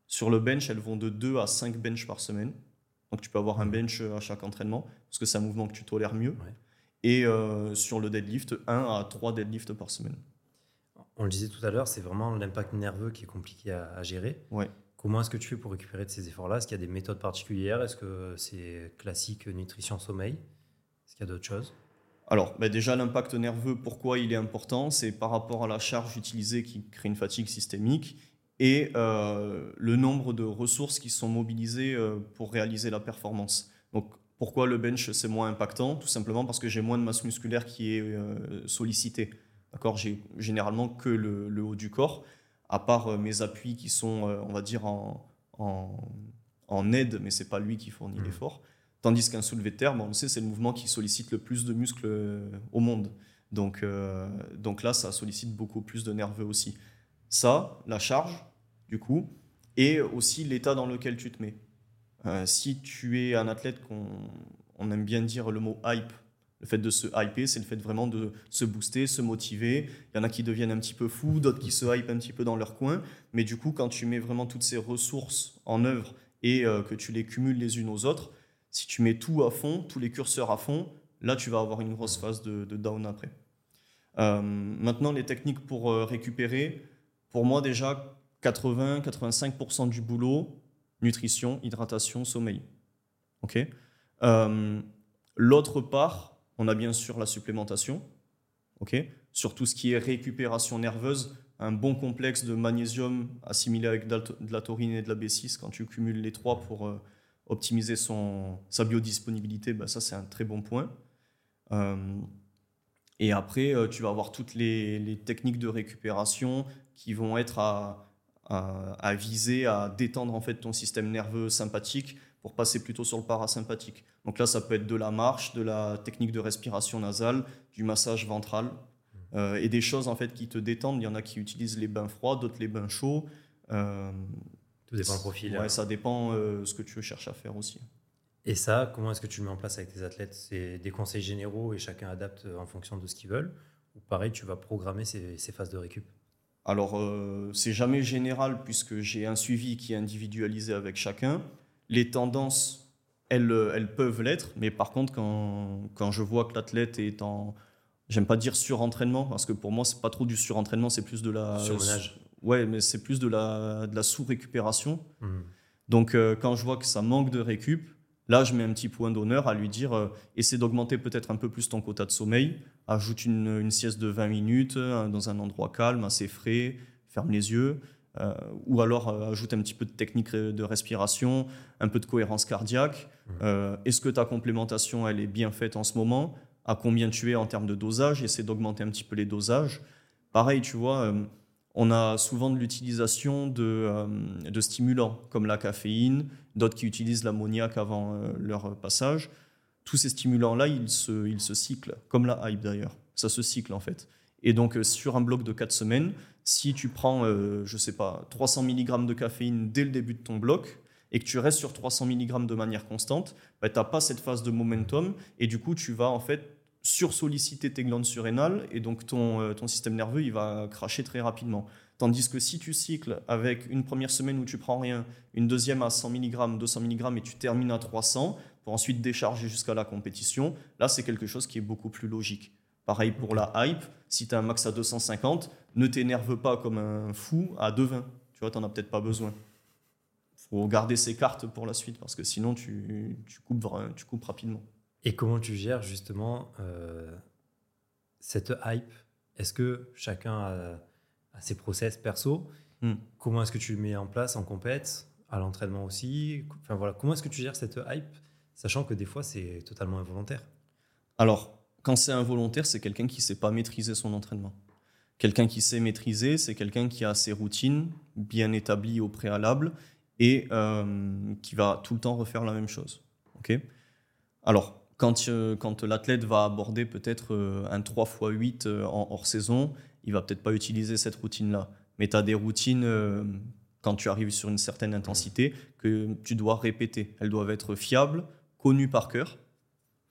Sur le bench, elles vont de 2 à 5 bench par semaine. Donc tu peux avoir un bench à chaque entraînement, parce que c'est un mouvement que tu tolères mieux. Et euh, sur le deadlift, 1 à 3 deadlifts par semaine. On le disait tout à l'heure, c'est vraiment l'impact nerveux qui est compliqué à, gérer. Ouais. Comment est-ce que tu fais pour récupérer de ces efforts-là? Est-ce qu'il y a des méthodes particulières? Est-ce que c'est classique nutrition-sommeil Est-ce qu'il y a d'autres choses? Alors, bah, déjà, l'impact nerveux, pourquoi il est important C'est par rapport à la charge utilisée qui crée une fatigue systémique et euh, le nombre de ressources qui sont mobilisées euh, pour réaliser la performance. Donc, pourquoi le bench c'est moins impactant? Tout simplement parce que j'ai moins de masse musculaire qui est euh, sollicitée. D'accord? J'ai généralement que le, haut du corps, à part mes appuis qui sont, on va dire, en, en, aide, mais c'est pas lui qui fournit mmh. l'effort. Tandis qu'un soulevé de terre, on sait, c'est le mouvement qui sollicite le plus de muscles au monde. Donc, donc là, ça sollicite beaucoup plus de nerveux aussi. Ça, la charge, du coup, et aussi l'état dans lequel tu te mets. Euh, si tu es un athlète qu'on on aime bien dire le mot hype, le fait de se hyper, c'est le fait vraiment de se booster, se motiver. Il y en a qui deviennent un petit peu fous, d'autres qui se hype un petit peu dans leur coin. Mais du coup, quand tu mets vraiment toutes ces ressources en œuvre et euh, que tu les cumules les unes aux autres, si tu mets tout à fond, tous les curseurs à fond, là, tu vas avoir une grosse phase de, down après. Euh, maintenant, les techniques pour récupérer, pour moi déjà, 80-85% du boulot, nutrition, hydratation, sommeil. Ok? Euh, L'autre part, on a bien sûr la supplémentation. Ok? Sur tout ce qui est récupération nerveuse, un bon complexe de magnésium assimilé avec de la taurine et de la B6, quand tu cumules les trois pour euh, optimiser son, sa biodisponibilité, ben ça c'est un très bon point. Euh, et après, tu vas avoir toutes les, techniques de récupération qui vont être à, à, viser à détendre en fait ton système nerveux sympathique pour passer plutôt sur le parasympathique. Donc là, ça peut être de la marche, de la technique de respiration nasale, du massage ventral euh, et des choses en fait qui te détendent. Il y en a qui utilisent les bains froids, d'autres les bains chauds. Euh, Tout dépend du profil. Ouais, hein. ça dépend euh, ce que tu cherches à faire aussi. Et ça, comment est-ce que tu le mets en place avec tes athlètes? C'est des conseils généraux et chacun adapte en fonction de ce qu'ils veulent? Ou pareil, tu vas programmer ces, ces phases de récup? Alors, euh, c'est jamais général puisque j'ai un suivi qui est individualisé avec chacun. Les tendances, elles, euh, elles peuvent l'être, mais par contre, quand, quand je vois que l'athlète est en. J'aime pas dire surentraînement, parce que pour moi, c'est pas trop du surentraînement, c'est plus de la. Surmenage. Ouais, mais c'est plus de la, de la sous-récupération. Mmh. Donc, euh, quand je vois que ça manque de récup, Là, je mets un petit point d'honneur à lui dire euh, essaie d'augmenter peut-être un peu plus ton quota de sommeil, ajoute une, sieste de 20 minutes euh, dans un endroit calme, assez frais, ferme les yeux, ou alors ajoute un petit peu de technique de respiration, un peu de cohérence cardiaque. Mmh. Est-ce que ta complémentation elle est bien faite en ce moment? À combien tu es en termes de dosage, essaie d'augmenter un petit peu les dosages. Pareil, tu vois, on a souvent de l'utilisation de, euh, de, stimulants comme la caféine, d'autres qui utilisent l'ammoniac avant euh, leur passage. Tous ces stimulants-là, ils se, ils se cyclent, comme la hype d'ailleurs. Ça se cycle en fait. Et donc, sur un bloc de 4 semaines, si tu prends, je sais pas, 300 mg de caféine dès le début de ton bloc, et que tu restes sur 300 mg de manière constante, bah, tu n'as pas cette phase de momentum et du coup, tu vas en fait sursolliciter tes glandes surrénales et donc ton, euh, ton système nerveux, il va cracher très rapidement. Tandis que si tu cycles avec une première semaine où tu prends rien, une deuxième à 100 mg, 200 mg et tu termines à 300 pour ensuite décharger jusqu'à la compétition, là c'est quelque chose qui est beaucoup plus logique. Pareil pour la hype, si tu as un max à 250, ne t'énerve pas comme un fou à 220. Tu vois, tu n'en as peut-être pas besoin faut garder ses cartes pour la suite parce que sinon tu, tu, coupes, tu coupes rapidement. Et comment tu gères justement euh, cette hype? Est-ce que chacun a, ses process perso? Hmm. Comment est-ce que tu le mets en place en compète, à l'entraînement aussi? Enfin voilà, comment est-ce que tu gères cette hype, sachant que des fois c'est totalement involontaire? Alors, quand c'est involontaire, c'est quelqu'un qui ne sait pas maîtriser son entraînement. Quelqu'un qui sait maîtriser, c'est quelqu'un qui a ses routines bien établies au préalable et euh, qui va tout le temps refaire la même chose. ok? Alors, quand, euh, quand l'athlète va aborder peut-être euh, un 3 x 8 en hors saison, il va peut-être pas utiliser cette routine-là. Mais tu as des routines, quand tu arrives sur une certaine intensité, que tu dois répéter. Elles doivent être fiables, connues par cœur.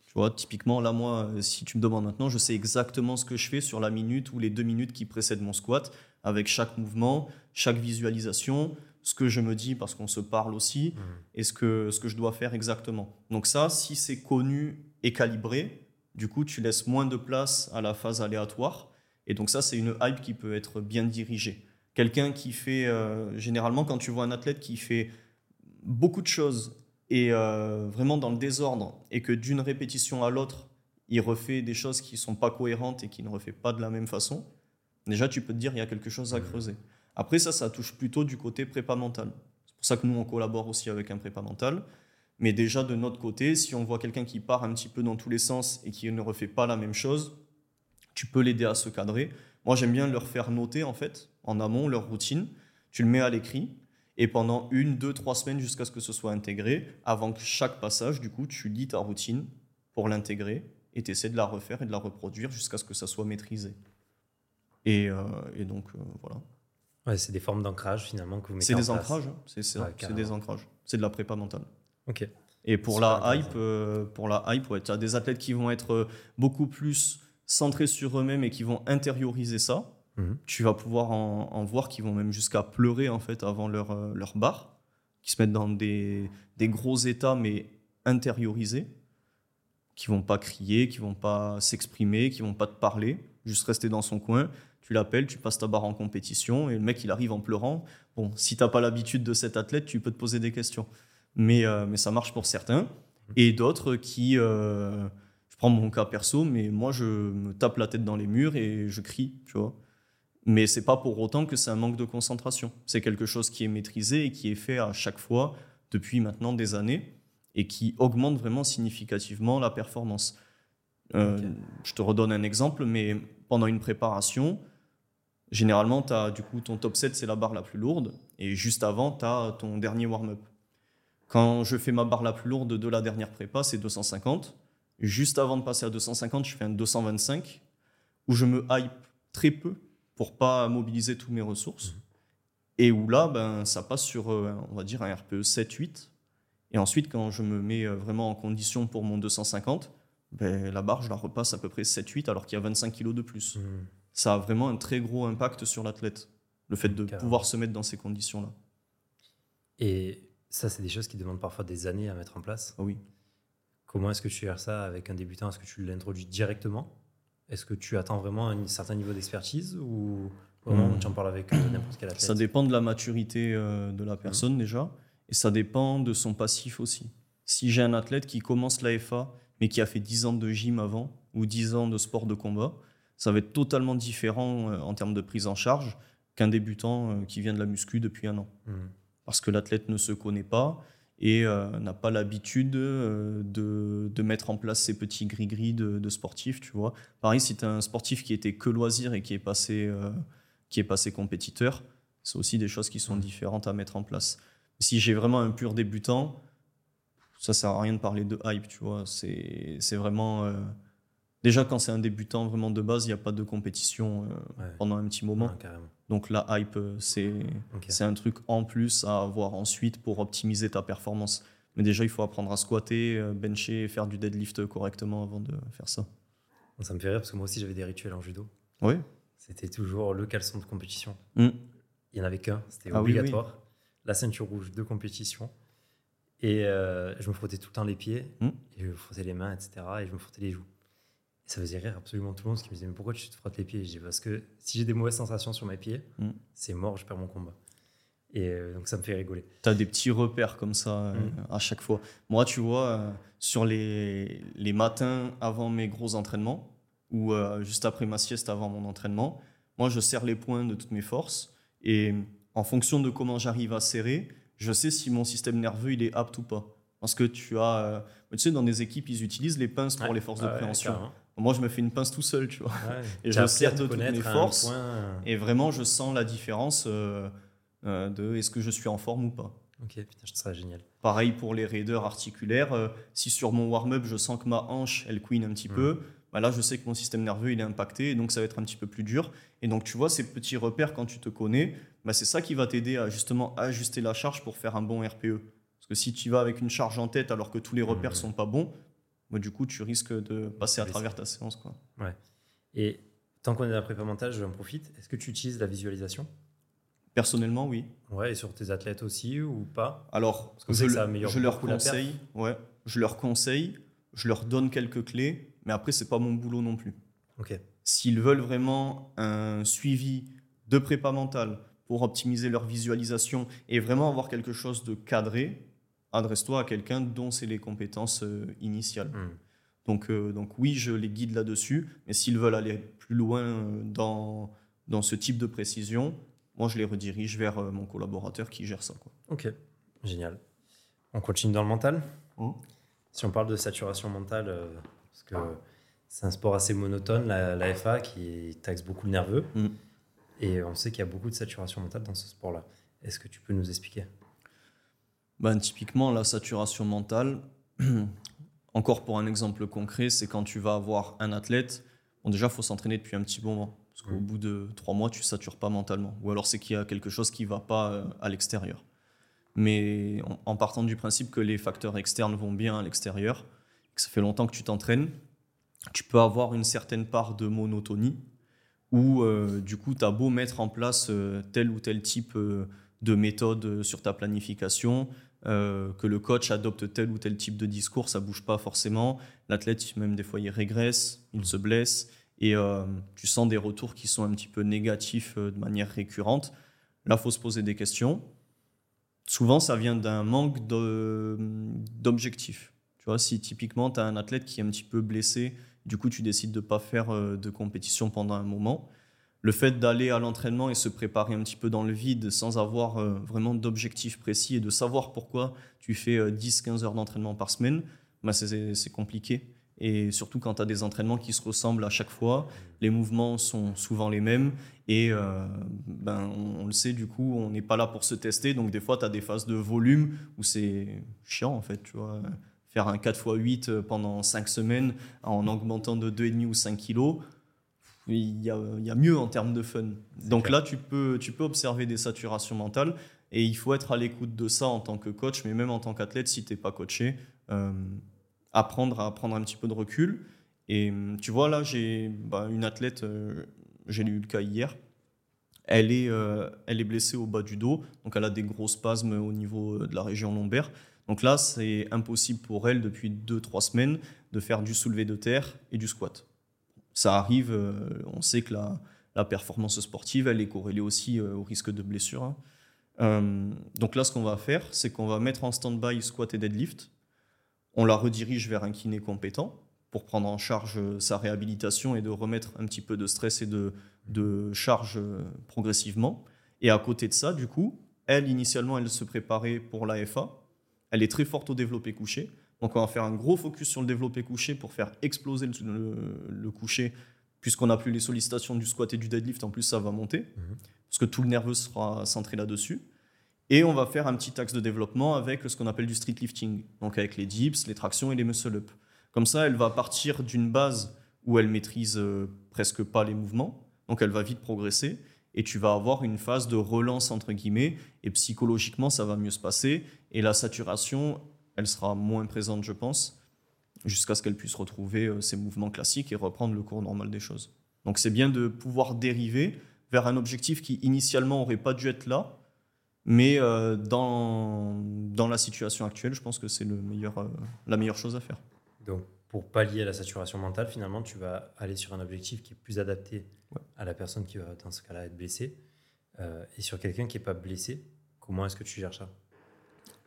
Tu vois, typiquement, là, moi, si tu me demandes maintenant, je sais exactement ce que je fais sur la minute ou les deux minutes qui précèdent mon squat, avec chaque mouvement, chaque visualisation, ce que je me dis parce qu'on se parle aussi mmh. et ce que, ce que je dois faire exactement. Donc ça, si c'est connu et calibré, du coup, tu laisses moins de place à la phase aléatoire. Et donc ça, c'est une hype qui peut être bien dirigée. Quelqu'un qui fait, euh, généralement, quand tu vois un athlète qui fait beaucoup de choses et euh, vraiment dans le désordre, et que d'une répétition à l'autre, il refait des choses qui ne sont pas cohérentes et qui ne refait pas de la même façon, déjà, tu peux te dire, il y a quelque chose à mmh. creuser. Après, ça, ça touche plutôt du côté prépa mental. C'est pour ça que nous, on collabore aussi avec un prépa mental. Mais déjà, de notre côté, si on voit quelqu'un qui part un petit peu dans tous les sens et qui ne refait pas la même chose, tu peux l'aider à se cadrer. Moi, j'aime bien leur faire noter, en fait, en amont, leur routine. Tu le mets à l'écrit. Et pendant une, deux, trois semaines, jusqu'à ce que ce soit intégré, avant que chaque passage, du coup, tu lis ta routine pour l'intégrer et tu essaies de la refaire et de la reproduire jusqu'à ce que ça soit maîtrisé. Et, euh, donc, euh, voilà. Ouais, c'est des formes d'ancrage finalement que vous mettez C'est des ancrages, hein. c'est des ancrages. C'est de la prépa mentale. Ok. Et pour la, hype, euh, pour la hype, ouais, tu as des athlètes qui vont être euh, beaucoup plus centrés sur eux-mêmes et qui vont intérioriser ça. Mhm. Tu vas pouvoir en, voir qui vont même jusqu'à pleurer en fait avant leur, euh, leur barre, qui se mettent dans des, des gros états mais intériorisés, qui vont pas crier, qui vont pas s'exprimer, qui vont pas te parler, juste rester dans son coin tu l'appelles, tu passes ta barre en compétition et le mec il arrive en pleurant. Bon, si t'as pas l'habitude de cet athlète, tu peux te poser des questions. Mais, euh, mais ça marche pour certains. Et d'autres qui, euh, je prends mon cas perso, mais moi je me tape la tête dans les murs et je crie, tu vois. Mais c'est pas pour autant que c'est un manque de concentration. C'est quelque chose qui est maîtrisé et qui est fait à chaque fois depuis maintenant des années et qui augmente vraiment significativement la performance. Euh, je te redonne un exemple, mais pendant une préparation, Généralement, as du coup ton top 7, c'est la barre la plus lourde. Et juste avant, tu as ton dernier warm-up. Quand je fais ma barre la plus lourde de la dernière prépa, c'est 250. Juste avant de passer à 250, je fais un 225 où je me hype très peu pour pas mobiliser toutes mes ressources. Et où là, ben, ça passe sur, euh, on va dire, un RPE 7-8. Et ensuite, quand je me mets euh, vraiment en condition pour mon 250, ben, la barre, je la repasse à peu près 7-8 alors qu'il y a 25 kg de plus. Mmh ça a vraiment un très gros impact sur l'athlète, le fait de pouvoir se mettre dans ces conditions-là. Et ça, c'est des choses qui demandent parfois des années à mettre en place. oui. Comment est-ce que tu gères ça avec un débutant? Est-ce que tu l'introduis directement? Est-ce que tu attends vraiment un certain niveau d'expertise ou comment hmm. tu en parles avec euh, n'importe quel athlète? Ça dépend de la maturité euh, de la personne hmm. déjà, et ça dépend de son passif aussi. Si j'ai un athlète qui commence l'AFA, mais qui a fait 10 ans de gym avant, ou 10 ans de sport de combat, ça va être totalement différent euh, en termes de prise en charge qu'un débutant euh, qui vient de la muscu depuis un an. Mmh. Parce que l'athlète ne se connaît pas et n'a pas l'habitude de, de, mettre en place ces petits gris-gris de, de, sportifs, tu vois. Pareil, si tu as un sportif qui était que loisir et qui est passé, qui est passé compétiteur, c'est aussi des choses qui sont différentes à mettre en place. Si j'ai vraiment un pur débutant, ça sert à rien de parler de hype, tu vois. C'est vraiment. Euh, déjà, quand c'est un débutant vraiment de base, il n'y a pas de compétition euh, pendant un petit moment. Donc la hype, euh, c'est un truc en plus à avoir ensuite pour optimiser ta performance. Mais déjà, il faut apprendre à squatter, bencher, faire du deadlift correctement avant de faire ça. Ça me fait rire parce que moi aussi, j'avais des rituels en judo. Oui. C'était toujours le caleçon de compétition. Hmm. Il n'y en avait qu'un, c'était ah obligatoire. La ceinture rouge de compétition. Et euh, je me frottais tout le temps les pieds, hmm. et je me frottais les mains, etc. Et je me frottais les joues. Ça faisait rire absolument tout le monde, parce qu'ils me disait Mais pourquoi tu te frottes les pieds? Je dis Parce que si j'ai des mauvaises sensations sur mes pieds, hmm. c'est mort, je perds mon combat. Et euh, donc ça me fait rigoler. Tu as des petits repères comme ça euh, hmm. à chaque fois. Moi, tu vois, sur les, les matins avant mes gros entraînements, ou juste après ma sieste avant mon entraînement, moi, je serre les poings de toutes mes forces. Et en fonction de comment j'arrive à serrer, je sais si mon système nerveux il est apte ou pas. Parce que tu as, euh, tu sais, dans des équipes, ils utilisent les pinces pour les forces de préhension. Moi, je me fais une pince tout seul, tu vois. et je serre de toutes mes forces. Euh. Et vraiment, je sens la différence euh, de est-ce que je suis en forme ou pas. Ok, putain, ça serait génial. Pareil pour les raideurs articulaires. si sur mon warm-up, je sens que ma hanche, elle queen un petit hmm. peu, bah là, je sais que mon système nerveux, il est impacté, et donc ça va être un petit peu plus dur. Et donc, tu vois, ces petits repères, quand tu te connais, bah, c'est ça qui va t'aider à justement ajuster la charge pour faire un bon RPE. Parce que si tu vas avec une charge en tête alors que tous les repères ne mmh. sont pas bons, bah, du coup, tu risques de passer à travers ta séance. Quoi. Ouais. Et tant qu'on est dans la prépa mentale, je en profite. Est-ce que tu utilises la visualisation? Personnellement, oui. Ouais, et sur tes athlètes aussi ou pas? Alors, Parce que je, ça je leur conseille, ouais, je leur conseille, je leur donne quelques clés, mais après, c'est pas mon boulot non plus. Ok. S'ils veulent vraiment un suivi de prépa mentale, pour optimiser leur visualisation et vraiment avoir quelque chose de cadré, adresse-toi à quelqu'un dont c'est les compétences euh, initiales. Hmm. Donc, euh, donc oui, je les guide là-dessus, mais s'ils veulent aller plus loin euh, dans, dans ce type de précision, moi je les redirige vers mon collaborateur qui gère ça. Quoi. Ok, génial. On continue dans le mental? Hmm. Si on parle de saturation mentale, parce que c'est un sport assez monotone, la, FA, qui taxe beaucoup le nerveux. Hmm. Et on sait qu'il y a beaucoup de saturation mentale dans ce sport-là. Est-ce que tu peux nous expliquer? Ben, Typiquement, la saturation mentale, encore pour un exemple concret, c'est quand tu vas avoir un athlète. Bon, déjà, il faut s'entraîner depuis un petit moment. Parce qu'au bout de trois mois, tu ne satures pas mentalement. Ou alors, c'est qu'il y a quelque chose qui ne va pas euh, à l'extérieur. Mais en partant du principe que les facteurs externes vont bien à l'extérieur, que ça fait longtemps que tu t'entraînes, tu peux avoir une certaine part de monotonie où euh, du coup, tu as beau mettre en place euh, tel ou tel type euh, de méthode sur ta planification, que le coach adopte tel ou tel type de discours, ça bouge pas forcément. L'athlète, même des fois, il régresse, il se blesse, et tu sens des retours qui sont un petit peu négatifs de manière récurrente. Là, faut se poser des questions. Souvent, ça vient d'un manque d'objectifs. Tu vois, si typiquement, tu as un athlète qui est un petit peu blessé, du coup, tu décides de ne pas faire euh, de compétition pendant un moment. Le fait d'aller à l'entraînement et se préparer un petit peu dans le vide sans avoir euh, vraiment d'objectifs précis et de savoir pourquoi tu fais 10-15 euh, heures d'entraînement par semaine, bah c'est compliqué. Et surtout quand tu as des entraînements qui se ressemblent à chaque fois, les mouvements sont souvent les mêmes. Et ben, on, le sait, du coup, on n'est pas là pour se tester. Donc des fois, tu as des phases de volume où c'est chiant, en fait. Tu vois faire un 4 x 8 pendant 5 semaines en augmentant de 2,5 ou 5 kilos, il y, a, il y a, mieux en termes de fun. Donc là, tu peux, tu peux observer des saturations mentales et il faut être à l'écoute de ça en tant que coach, mais même en tant qu'athlète, si tu n'es pas coaché, euh, apprendre à prendre un petit peu de recul. Et tu vois, là, j'ai bah, une athlète, euh, j'ai lu le cas hier, elle est, euh, elle est blessée au bas du dos, donc elle a des gros spasmes au niveau de la région lombaire. Donc là, c'est impossible pour elle depuis 2-3 semaines de faire du soulevé de terre et du squat. Ça arrive, euh, on sait que la, performance sportive, elle est corrélée aussi euh, au risque de blessure. Hein. Euh, donc là, ce qu'on va faire, c'est qu'on va mettre en stand-by squat et deadlift. On la redirige vers un kiné compétent pour prendre en charge sa réhabilitation et de remettre un petit peu de stress et de, de charge progressivement. Et à côté de ça, du coup, elle, initialement, elle se préparait pour l'AFA elle est très forte au développé couché. Donc, on va faire un gros focus sur le développé couché pour faire exploser le, couché, puisqu'on n'a plus les sollicitations du squat et du deadlift. En plus, ça va monter, mhm. parce que tout le nerveux sera centré là-dessus. Et on va faire un petit axe de développement avec ce qu'on appelle du street lifting, donc avec les dips, les tractions et les muscle-up. Comme ça, elle va partir d'une base où elle maîtrise euh, presque pas les mouvements, donc elle va vite progresser, et tu vas avoir une phase de relance entre guillemets, et psychologiquement ça va mieux se passer, et la saturation, elle sera moins présente, je pense, jusqu'à ce qu'elle puisse retrouver euh, ses mouvements classiques et reprendre le cours normal des choses. Donc c'est bien de pouvoir dériver vers un objectif qui initialement aurait pas dû être là, mais euh, dans, dans la situation actuelle, je pense que c'est le meilleur, euh, la meilleure chose à faire. Donc, pour pallier à la saturation mentale, finalement, tu vas aller sur un objectif qui est plus adapté à la personne qui va, dans ce cas-là, être blessée. Euh, et sur quelqu'un qui n'est pas blessé, comment est-ce que tu gères ça?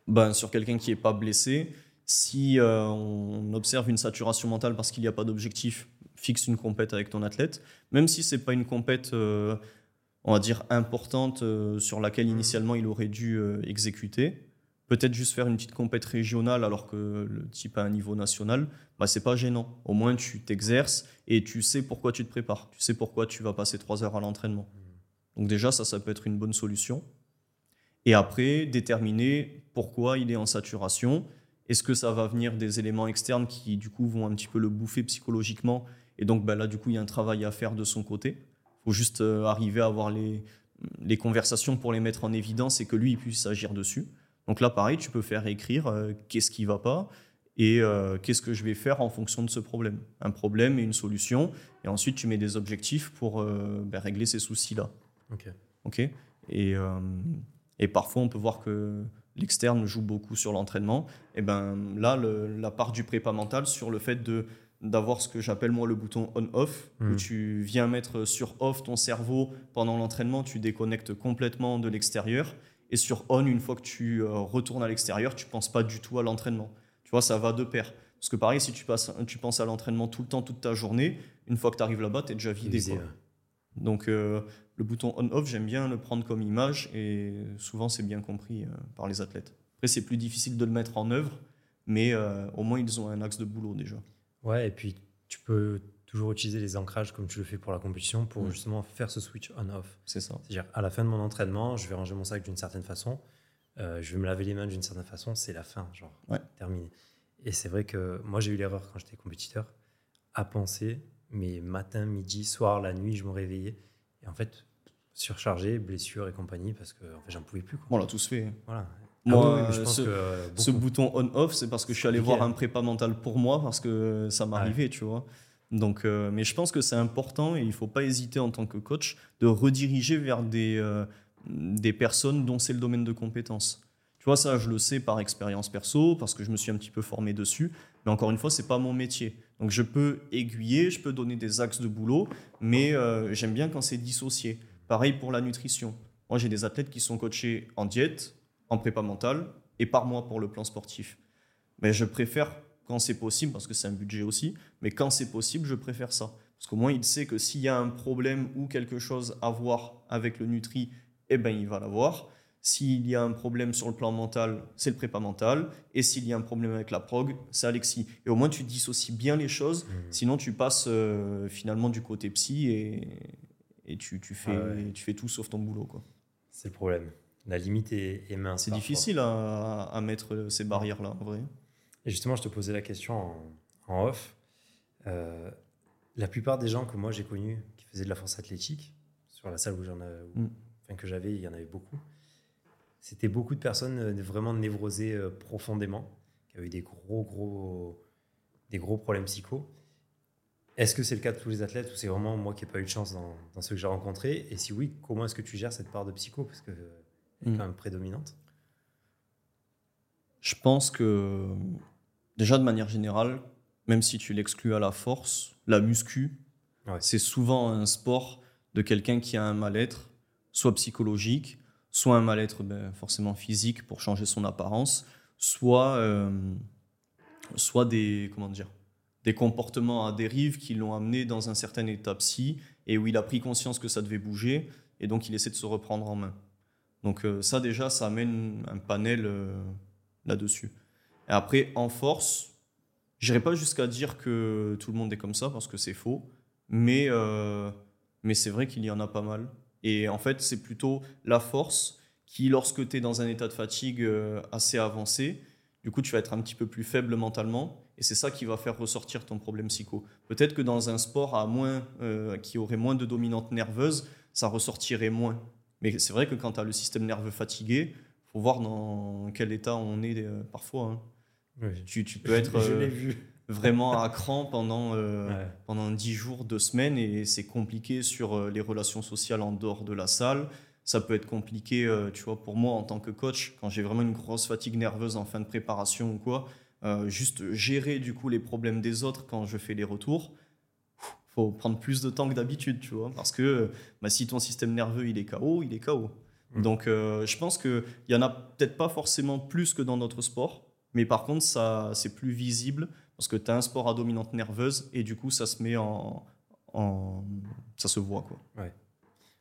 Ben, Sur quelqu'un qui n'est pas blessé, si on observe une saturation mentale parce qu'il n'y a pas d'objectif, fixe une compète avec ton athlète, même si c'est pas une compète on va dire, importante euh, sur laquelle initialement il aurait dû euh, exécuter. Peut-être juste faire une petite compète régionale alors que le type a un niveau national, bah, c'est pas gênant. Au moins tu t'exerces et tu sais pourquoi tu te prépares. Tu sais pourquoi tu vas passer trois heures à l'entraînement. Donc déjà, ça, ça peut être une bonne solution. Et après, déterminer pourquoi il est en saturation. Est-ce que ça va venir des éléments externes qui, du coup, vont un petit peu le bouffer psychologiquement? Et donc, bah, là, du coup, il y a un travail à faire de son côté faut juste euh, arriver à avoir les, les conversations pour les mettre en évidence et que lui il puisse agir dessus. Donc là, pareil, tu peux faire écrire euh, qu'est-ce qui va pas et euh, qu'est-ce que je vais faire en fonction de ce problème. Un problème et une solution. Et ensuite, tu mets des objectifs pour ben, régler ces soucis-là. Ok. Ok? Et, et parfois, on peut voir que l'externe joue beaucoup sur l'entraînement. Et ben là, la part du prépa mental sur le fait de d'avoir ce que j'appelle moi le bouton on-off, où hmm. tu viens mettre sur off ton cerveau pendant l'entraînement, tu déconnectes complètement de l'extérieur, et sur on, une fois que tu euh, retournes à l'extérieur, tu penses pas du tout à l'entraînement. Tu vois, ça va de pair. Parce que pareil, si tu, passes, tu penses à l'entraînement tout le temps, toute ta journée, une fois que tu arrives là-bas, tu es déjà vidé. Donc euh, le bouton on-off, j'aime bien le prendre comme image, et souvent c'est bien compris euh, par les athlètes. Après, c'est plus difficile de le mettre en œuvre, mais au moins ils ont un axe de boulot déjà. Ouais, et puis tu peux toujours utiliser les ancrages comme tu le fais pour la compétition pour mm. justement faire ce switch on-off. C'est ça. C'est-à-dire, à la fin de mon entraînement, je vais ranger mon sac d'une certaine façon, euh, je vais me laver les mains d'une certaine façon, c'est la fin, genre, terminé. Et c'est vrai que moi, j'ai eu l'erreur quand j'étais compétiteur à penser, mais matin, midi, soir, la nuit, je me réveillais. Et en fait, surchargé, blessure et compagnie, parce que en fait, j'en pouvais plus. On l'a tous fait. Voilà. Moi, ah ce, ce, bouton on-off, c'est parce que je suis allé voir un prépa mental pour moi, parce que ça m'arrivait, tu vois. Donc, euh, mais je pense que c'est important et il ne faut pas hésiter en tant que coach de rediriger vers des, euh, des personnes dont c'est le domaine de compétence. Tu vois, ça, je le sais par expérience perso, parce que je me suis un petit peu formé dessus. Mais encore une fois, c'est pas mon métier. Donc, je peux aiguiller, je peux donner des axes de boulot, mais euh, j'aime bien quand c'est dissocié. Pareil pour la nutrition. Moi, j'ai des athlètes qui sont coachés en diète, en prépa mentale et par mois pour le plan sportif. Mais je préfère quand c'est possible, parce que c'est un budget aussi, mais quand c'est possible, je préfère ça. Parce qu'au moins, il sait que s'il y a un problème ou quelque chose à voir avec le Nutri, eh ben, il va l'avoir. S'il y a un problème sur le plan mental, c'est le prépa mental. Et s'il y a un problème avec la prog, c'est Alexis. Et au moins, tu dissocies bien les choses. Mmh. Sinon, tu passes euh, finalement du côté psy et, et tu, tu, fais, ah tu fais tout sauf ton boulot. C'est le problème la limite est, mince. C'est difficile à, mettre ces barrières-là, en vrai. Et justement, je te posais la question en, off. Euh, la plupart des gens que moi j'ai connus qui faisaient de la force athlétique, sur la salle où j'en mm. enfin, que j'avais, il y en avait beaucoup. C'était beaucoup de personnes euh, vraiment névrosées euh, profondément, qui avaient eu des gros, gros, des gros problèmes psycho. Est-ce que c'est le cas de tous les athlètes ou c'est vraiment moi qui n'ai pas eu de chance dans, dans ceux que j'ai rencontrés? Et si oui, comment est-ce que tu gères cette part de psycho? Parce que est mm. quand même prédominante Je pense que, déjà de manière générale, même si tu l'exclus à la force, la muscu, c'est souvent un sport de quelqu'un qui a un mal-être, soit psychologique, soit un mal-être ben, forcément physique pour changer son apparence, soit, euh, soit des, comment dire, des comportements à dérive qui l'ont amené dans un certain état psy et où il a pris conscience que ça devait bouger et donc il essaie de se reprendre en main. Donc euh, ça déjà, ça amène un panel euh, là-dessus. Et après, en force, j'irai pas jusqu'à dire que tout le monde est comme ça parce que c'est faux, mais, mais c'est vrai qu'il y en a pas mal. Et en fait, c'est plutôt la force qui, lorsque tu es dans un état de fatigue euh, assez avancé, du coup, tu vas être un petit peu plus faible mentalement. Et c'est ça qui va faire ressortir ton problème psycho. Peut-être que dans un sport à moins, euh, qui aurait moins de dominante nerveuse, ça ressortirait moins. Mais c'est vrai que quand tu as le système nerveux fatigué, faut voir dans quel état on est euh, parfois. Hein. Tu, tu, peux être vraiment à cran pendant, pendant 10 jours, 2 semaines, et c'est compliqué sur les relations sociales en dehors de la salle ça peut être compliqué, euh, tu vois, pour moi en tant que coach, quand j'ai vraiment une grosse fatigue nerveuse en fin de préparation ou quoi, euh, juste gérer du coup les problèmes des autres quand je fais les retours, faut prendre plus de temps que d'habitude, tu vois, parce que bah, si ton système nerveux il est KO, il est KO. Mmh. Donc euh, je pense qu'il y en a peut-être pas forcément plus que dans notre sport, mais par contre ça c'est plus visible parce que tu as un sport à dominante nerveuse et du coup ça se met en, en ça se voit quoi. Ouais.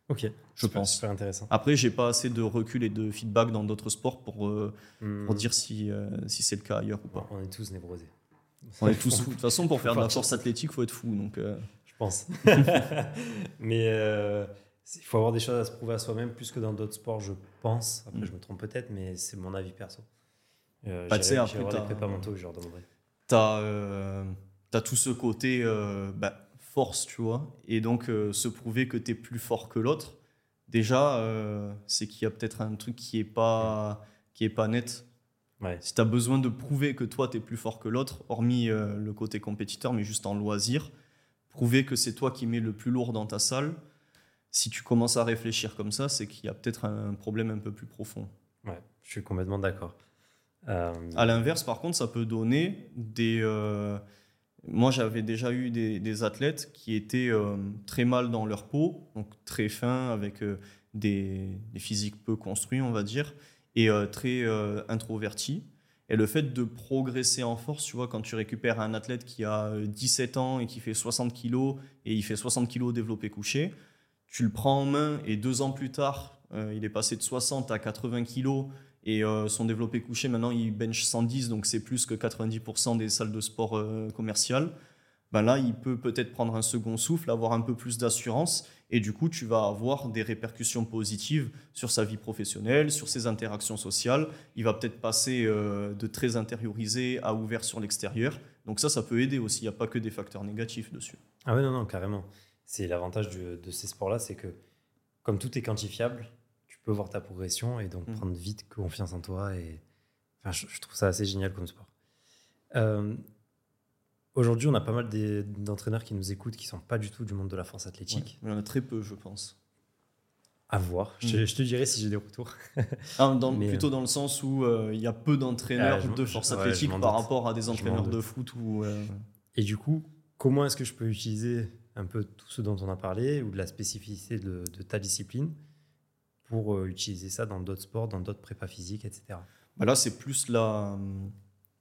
Ok, je pense. Super intéressant. Après, j'ai pas assez de recul et de feedback dans d'autres sports pour, euh, hmm. pour dire si, euh, si c'est le cas ailleurs ou pas. On est tous névrosés. On est tous fous. De toute façon, pour faire de la force athlétique, il faut être fou. Donc, euh. Je pense. Mais il faut avoir des choses à se prouver à soi-même plus que dans d'autres sports, je pense. Après, hmm. je me trompe peut-être, mais c'est mon avis perso. Euh, tu sais, après, tu prépas mentaux, je leur demanderai. Tu as, as, tout ce côté. Bah, force, tu vois. Et donc, euh, se prouver que tu es plus fort que l'autre, déjà, euh, c'est qu'il y a peut-être un truc qui est pas, qui est pas net. Ouais. Si tu as besoin de prouver que toi, tu es plus fort que l'autre, hormis euh, le côté compétiteur, mais juste en loisir, prouver que c'est toi qui mets le plus lourd dans ta salle, si tu commences à réfléchir comme ça, c'est qu'il y a peut-être un problème un peu plus profond. Ouais, je suis complètement d'accord. À l'inverse, par contre, ça peut donner des moi, j'avais déjà eu des, athlètes qui étaient euh, très mal dans leur peau, donc très fins, avec euh, des, physiques peu construits, on va dire, et euh, très introvertis. Et le fait de progresser en force, tu vois, quand tu récupères un athlète qui a 17 ans et qui fait 60 kilos, et il fait 60 kilos développé couché, tu le prends en main, et deux ans plus tard, il est passé de 60 à 80 kilos, et euh, son développé couché, maintenant, il bench 110, donc c'est plus que 90% des salles de sport euh, commerciales. Ben là, il peut peut-être prendre un second souffle, avoir un peu plus d'assurance, et du coup, tu vas avoir des répercussions positives sur sa vie professionnelle, sur ses interactions sociales. Il va peut-être passer euh, de très intériorisé à ouvert sur l'extérieur. Donc ça, ça peut aider aussi. Il n'y a pas que des facteurs négatifs dessus. Ah oui, non, non, carrément. C'est l'avantage de ces sports-là, c'est que comme tout est quantifiable, peux voir ta progression et donc mm. prendre vite confiance en toi. Et enfin, je, trouve ça assez génial comme sport. Euh, aujourd'hui, on a pas mal d'entraîneurs qui nous écoutent qui sont pas du tout du monde de la force athlétique. il y en a très peu, je pense. À voir. Je, mm. te dirai si j'ai des retours. Ah, dans, plutôt euh, dans le sens où euh, il y a peu d'entraîneurs ah, de force athlétique par rapport à des entraîneurs de foot. Ou, Et du coup, comment est-ce que je peux utiliser un peu tout ce dont on a parlé ou de la spécificité de, de ta discipline pour euh, utiliser ça dans d'autres sports, dans d'autres prépas physiques, etc. Bah là, c'est plus la,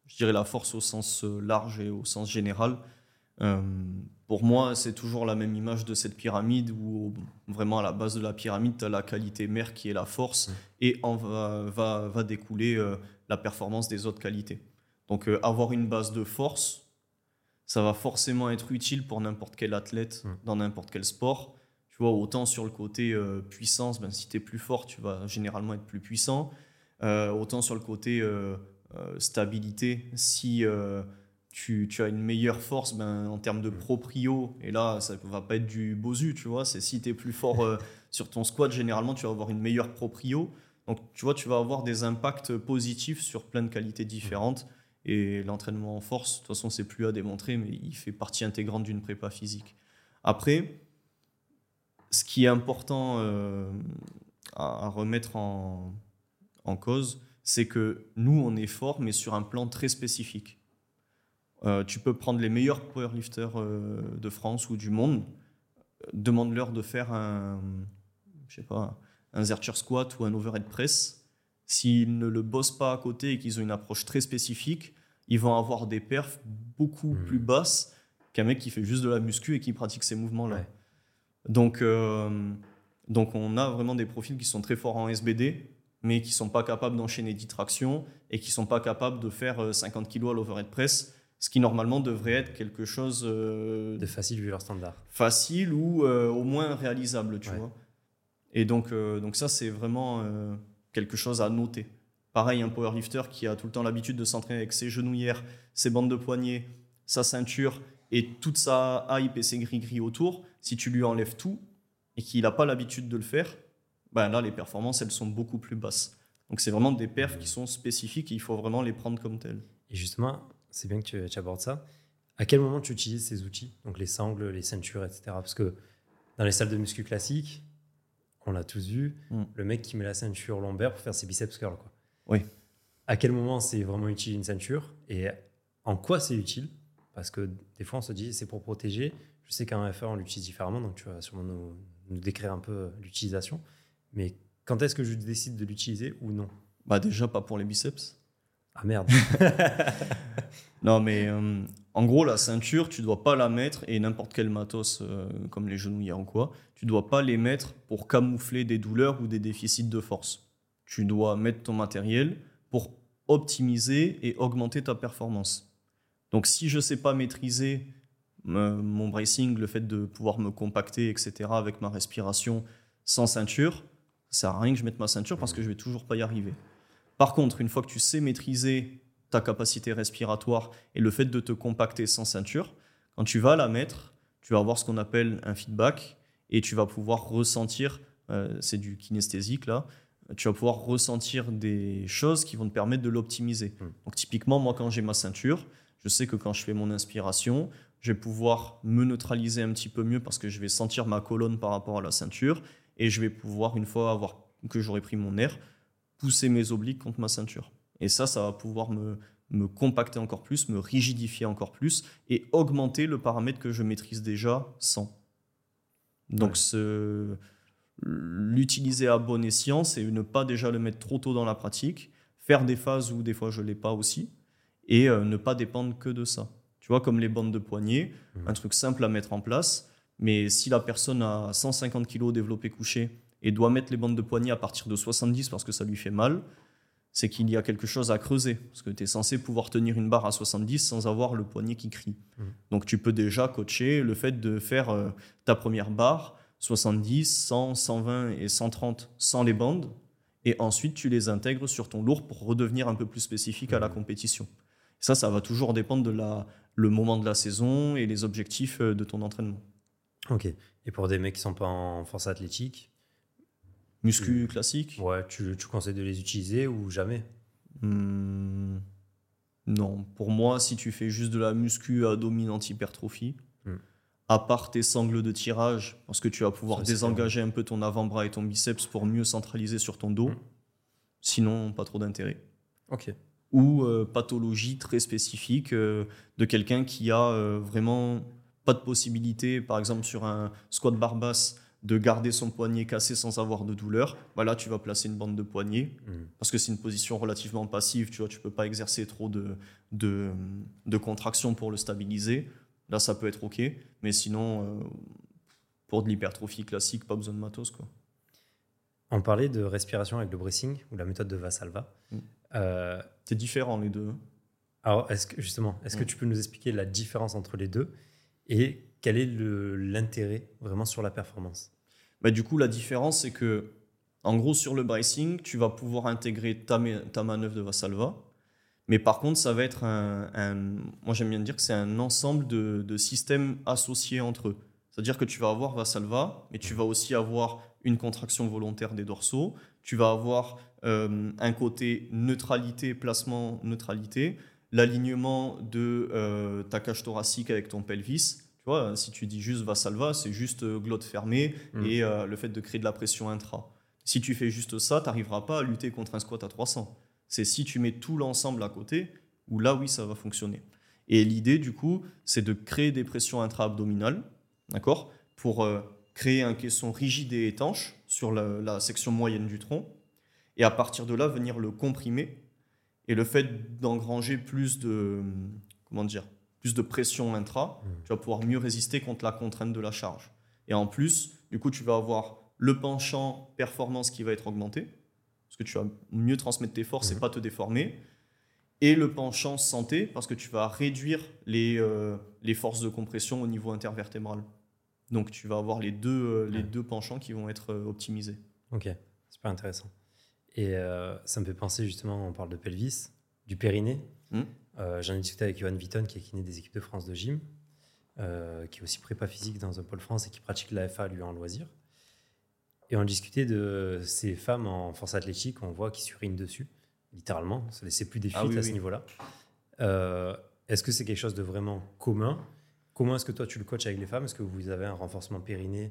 je dirais la force au sens euh, large et au sens général. Euh, pour moi, c'est toujours la même image de cette pyramide où vraiment à la base de la pyramide, tu as la qualité mère qui est la force mmh. et en va, va, va découler la performance des autres qualités. Donc avoir une base de force, ça va forcément être utile pour n'importe quel athlète mmh. dans n'importe quel sport autant sur le côté euh, puissance, ben, si tu es plus fort, tu vas généralement être plus puissant. Euh, autant sur le côté euh, stabilité, si tu, as une meilleure force ben, en termes de proprio, et là, ça va pas être du bosu, tu vois, c'est si tu es plus fort sur ton squat, généralement, tu vas avoir une meilleure proprio. Donc, tu vois, tu vas avoir des impacts positifs sur plein de qualités différentes. Et l'entraînement en force, de toute façon, c'est plus à démontrer, mais il fait partie intégrante d'une prépa physique. Après, ce qui est important euh, à, remettre en, cause, c'est que nous, on est fort, mais sur un plan très spécifique. Euh, tu peux prendre les meilleurs powerlifters euh, de France ou du monde, demande-leur de faire un, je sais pas, un Zercher squat ou un overhead press. S'ils ne le bossent pas à côté et qu'ils ont une approche très spécifique, ils vont avoir des perfs beaucoup mmh. plus basses qu'un mec qui fait juste de la muscu et qui pratique ces mouvements-là. Donc, euh, donc on a vraiment des profils qui sont très forts en SBD, mais qui sont pas capables d'enchaîner 10 tractions et qui sont pas capables de faire 50 kg à l'overhead press, ce qui normalement devrait être quelque chose de facile vu leur standard. Facile ou au moins réalisable, tu vois. Et donc, donc ça, c'est vraiment quelque chose à noter. Pareil, un powerlifter qui a tout le temps l'habitude de s'entraîner avec ses genouillères, ses bandes de poignets, sa ceinture et toute sa hype et ses gris-gris autour, si tu lui enlèves tout et qu'il n'a pas l'habitude de le faire, ben là, les performances, elles sont beaucoup plus basses. Donc, c'est vraiment des perfs qui sont spécifiques et il faut vraiment les prendre comme tels. Et justement, c'est bien que tu, tu, abordes ça. À quel moment tu utilises ces outils, donc les sangles, les ceintures, etc. Parce que dans les salles de muscu classiques, on l'a tous vu, mm. le mec qui met la ceinture lombaire pour faire ses biceps curls. Quoi. Oui. À quel moment c'est vraiment utile une ceinture? Et en quoi c'est utile? Parce que des fois on se dit c'est pour protéger. Je sais qu'un FR on l'utilise différemment, donc tu vas sûrement nous, nous décrire un peu l'utilisation. Mais quand est-ce que je décide de l'utiliser ou non? Bah déjà pas pour les biceps. Ah merde. non mais euh, en gros la ceinture tu dois pas la mettre et n'importe quel matos euh, comme les genouillères ou quoi, tu dois pas les mettre pour camoufler des douleurs ou des déficits de force tu dois mettre ton matériel pour optimiser et augmenter ta performance. Donc si je ne sais pas maîtriser euh, mon bracing, le fait de pouvoir me compacter, etc., avec ma respiration sans ceinture, ça sert à rien que je mette ma ceinture parce que je vais toujours pas y arriver. Par contre, une fois que tu sais maîtriser ta capacité respiratoire et le fait de te compacter sans ceinture, quand tu vas la mettre, tu vas avoir ce qu'on appelle un feedback et tu vas pouvoir ressentir, euh, c'est du kinesthésique là, tu vas pouvoir ressentir des choses qui vont te permettre de l'optimiser. Hmm. Donc typiquement, moi, quand j'ai ma ceinture, je sais que quand je fais mon inspiration, je vais pouvoir me neutraliser un petit peu mieux parce que je vais sentir ma colonne par rapport à la ceinture et je vais pouvoir, une fois avoir, que j'aurai pris mon air, pousser mes obliques contre ma ceinture. Et ça, ça va pouvoir me, me compacter encore plus, me rigidifier encore plus et augmenter le paramètre que je maîtrise déjà sans. Donc l'utiliser à bon escient, c'est ne pas déjà le mettre trop tôt dans la pratique, faire des phases où des fois je ne l'ai pas aussi, et euh, ne pas dépendre que de ça. Tu vois, comme les bandes de poignet, mmh. un truc simple à mettre en place, mais si la personne a 150 kg développé couché et doit mettre les bandes de poignet à partir de 70 parce que ça lui fait mal, c'est qu'il y a quelque chose à creuser. Parce que tu es censé pouvoir tenir une barre à 70 sans avoir le poignet qui crie. Mmh. Donc tu peux déjà coacher le fait de faire euh, ta première barre 70, 100, 120 et 130 sans les bandes. Et ensuite, tu les intègres sur ton lourd pour redevenir un peu plus spécifique à la mmh. compétition. ça, ça va toujours dépendre de la, le moment de la saison et les objectifs euh, de ton entraînement. Ok. Et pour des mecs qui sont pas en force athlétique? Muscu classique? Ouais, tu, tu, conseilles de les utiliser ou jamais? Mmh. Non. Pour moi, si tu fais juste de la muscu à dominante hypertrophie, mmh à part tes sangles de tirage, parce que tu vas pouvoir désengager un peu ton avant-bras et ton biceps pour mieux centraliser sur ton dos. Mm. Sinon, pas trop d'intérêt. Ok. Ou euh, pathologie très spécifique euh, de quelqu'un qui a euh, vraiment pas de possibilité, par exemple sur un squat bar basse, de garder son poignet cassé sans avoir de douleur. Bah là, tu vas placer une bande de poignet, mm. parce que c'est une position relativement passive, tu vois, tu peux pas exercer trop de, de, de contraction pour le stabiliser. Là, ça peut être OK. Mais sinon, pour de l'hypertrophie classique, pas besoin de matos. Quoi. On parlait de respiration avec le bracing ou la méthode de Vasalva. Mm. Euh, c'est différent les deux. Alors, est-ce que justement, est-ce que mm. tu peux nous expliquer la différence entre les deux et quel est l'intérêt vraiment sur la performance? Bah, Du coup, la différence, c'est que, en gros, sur le bracing, tu vas pouvoir intégrer ta, ta manœuvre de Vasalva mais par contre, ça va être un. moi, j'aime bien dire que c'est un ensemble de, systèmes associés entre eux. C'est-à-dire que tu vas avoir Vasalva, mais tu vas aussi avoir une contraction volontaire des dorsaux. Tu vas avoir euh, un côté neutralité, placement, neutralité, l'alignement de euh, ta cage thoracique avec ton pelvis. Tu vois, si tu dis juste Vasalva, c'est juste euh, glotte fermée mm. et le fait de créer de la pression intra. Si tu fais juste ça, tu n'arriveras pas à lutter contre un squat à 300. C'est si tu mets tout l'ensemble à côté, où là, oui, ça va fonctionner. Et l'idée, du coup, c'est de créer des pressions intra-abdominales, d'accord Pour créer un caisson rigide et étanche sur la, section moyenne du tronc. Et à partir de là, venir le comprimer. Et le fait d'engranger plus de, comment dire, plus de pression intra, mmh. tu vas pouvoir mieux résister contre la contrainte de la charge. Et en plus, du coup, tu vas avoir le penchant performance qui va être augmenté parce que tu vas mieux transmettre tes forces et Mhm. pas te déformer. Et le penchant santé, parce que tu vas réduire les, euh, les forces de compression au niveau intervertébral. Donc tu vas avoir les deux, euh, les Ouais. deux penchants qui vont être euh, optimisés. Ok, super intéressant. Et euh, ça me fait penser justement, on parle de pelvis, du périnée. Hmm. Euh, J'en ai discuté avec Johan Vitton, qui est kiné des équipes de France de gym, euh, qui est aussi prépa physique dans un pôle France et qui pratique l'AFA lui en loisir. Et on discutait de ces femmes en force athlétique, on voit qui surinent dessus, littéralement. Ça laissait plus des fuites Ah oui, à ce niveau-là. Est-ce que c'est quelque chose de vraiment commun Comment est-ce que toi tu le coaches avec les femmes? Est-ce que vous avez un renforcement périnée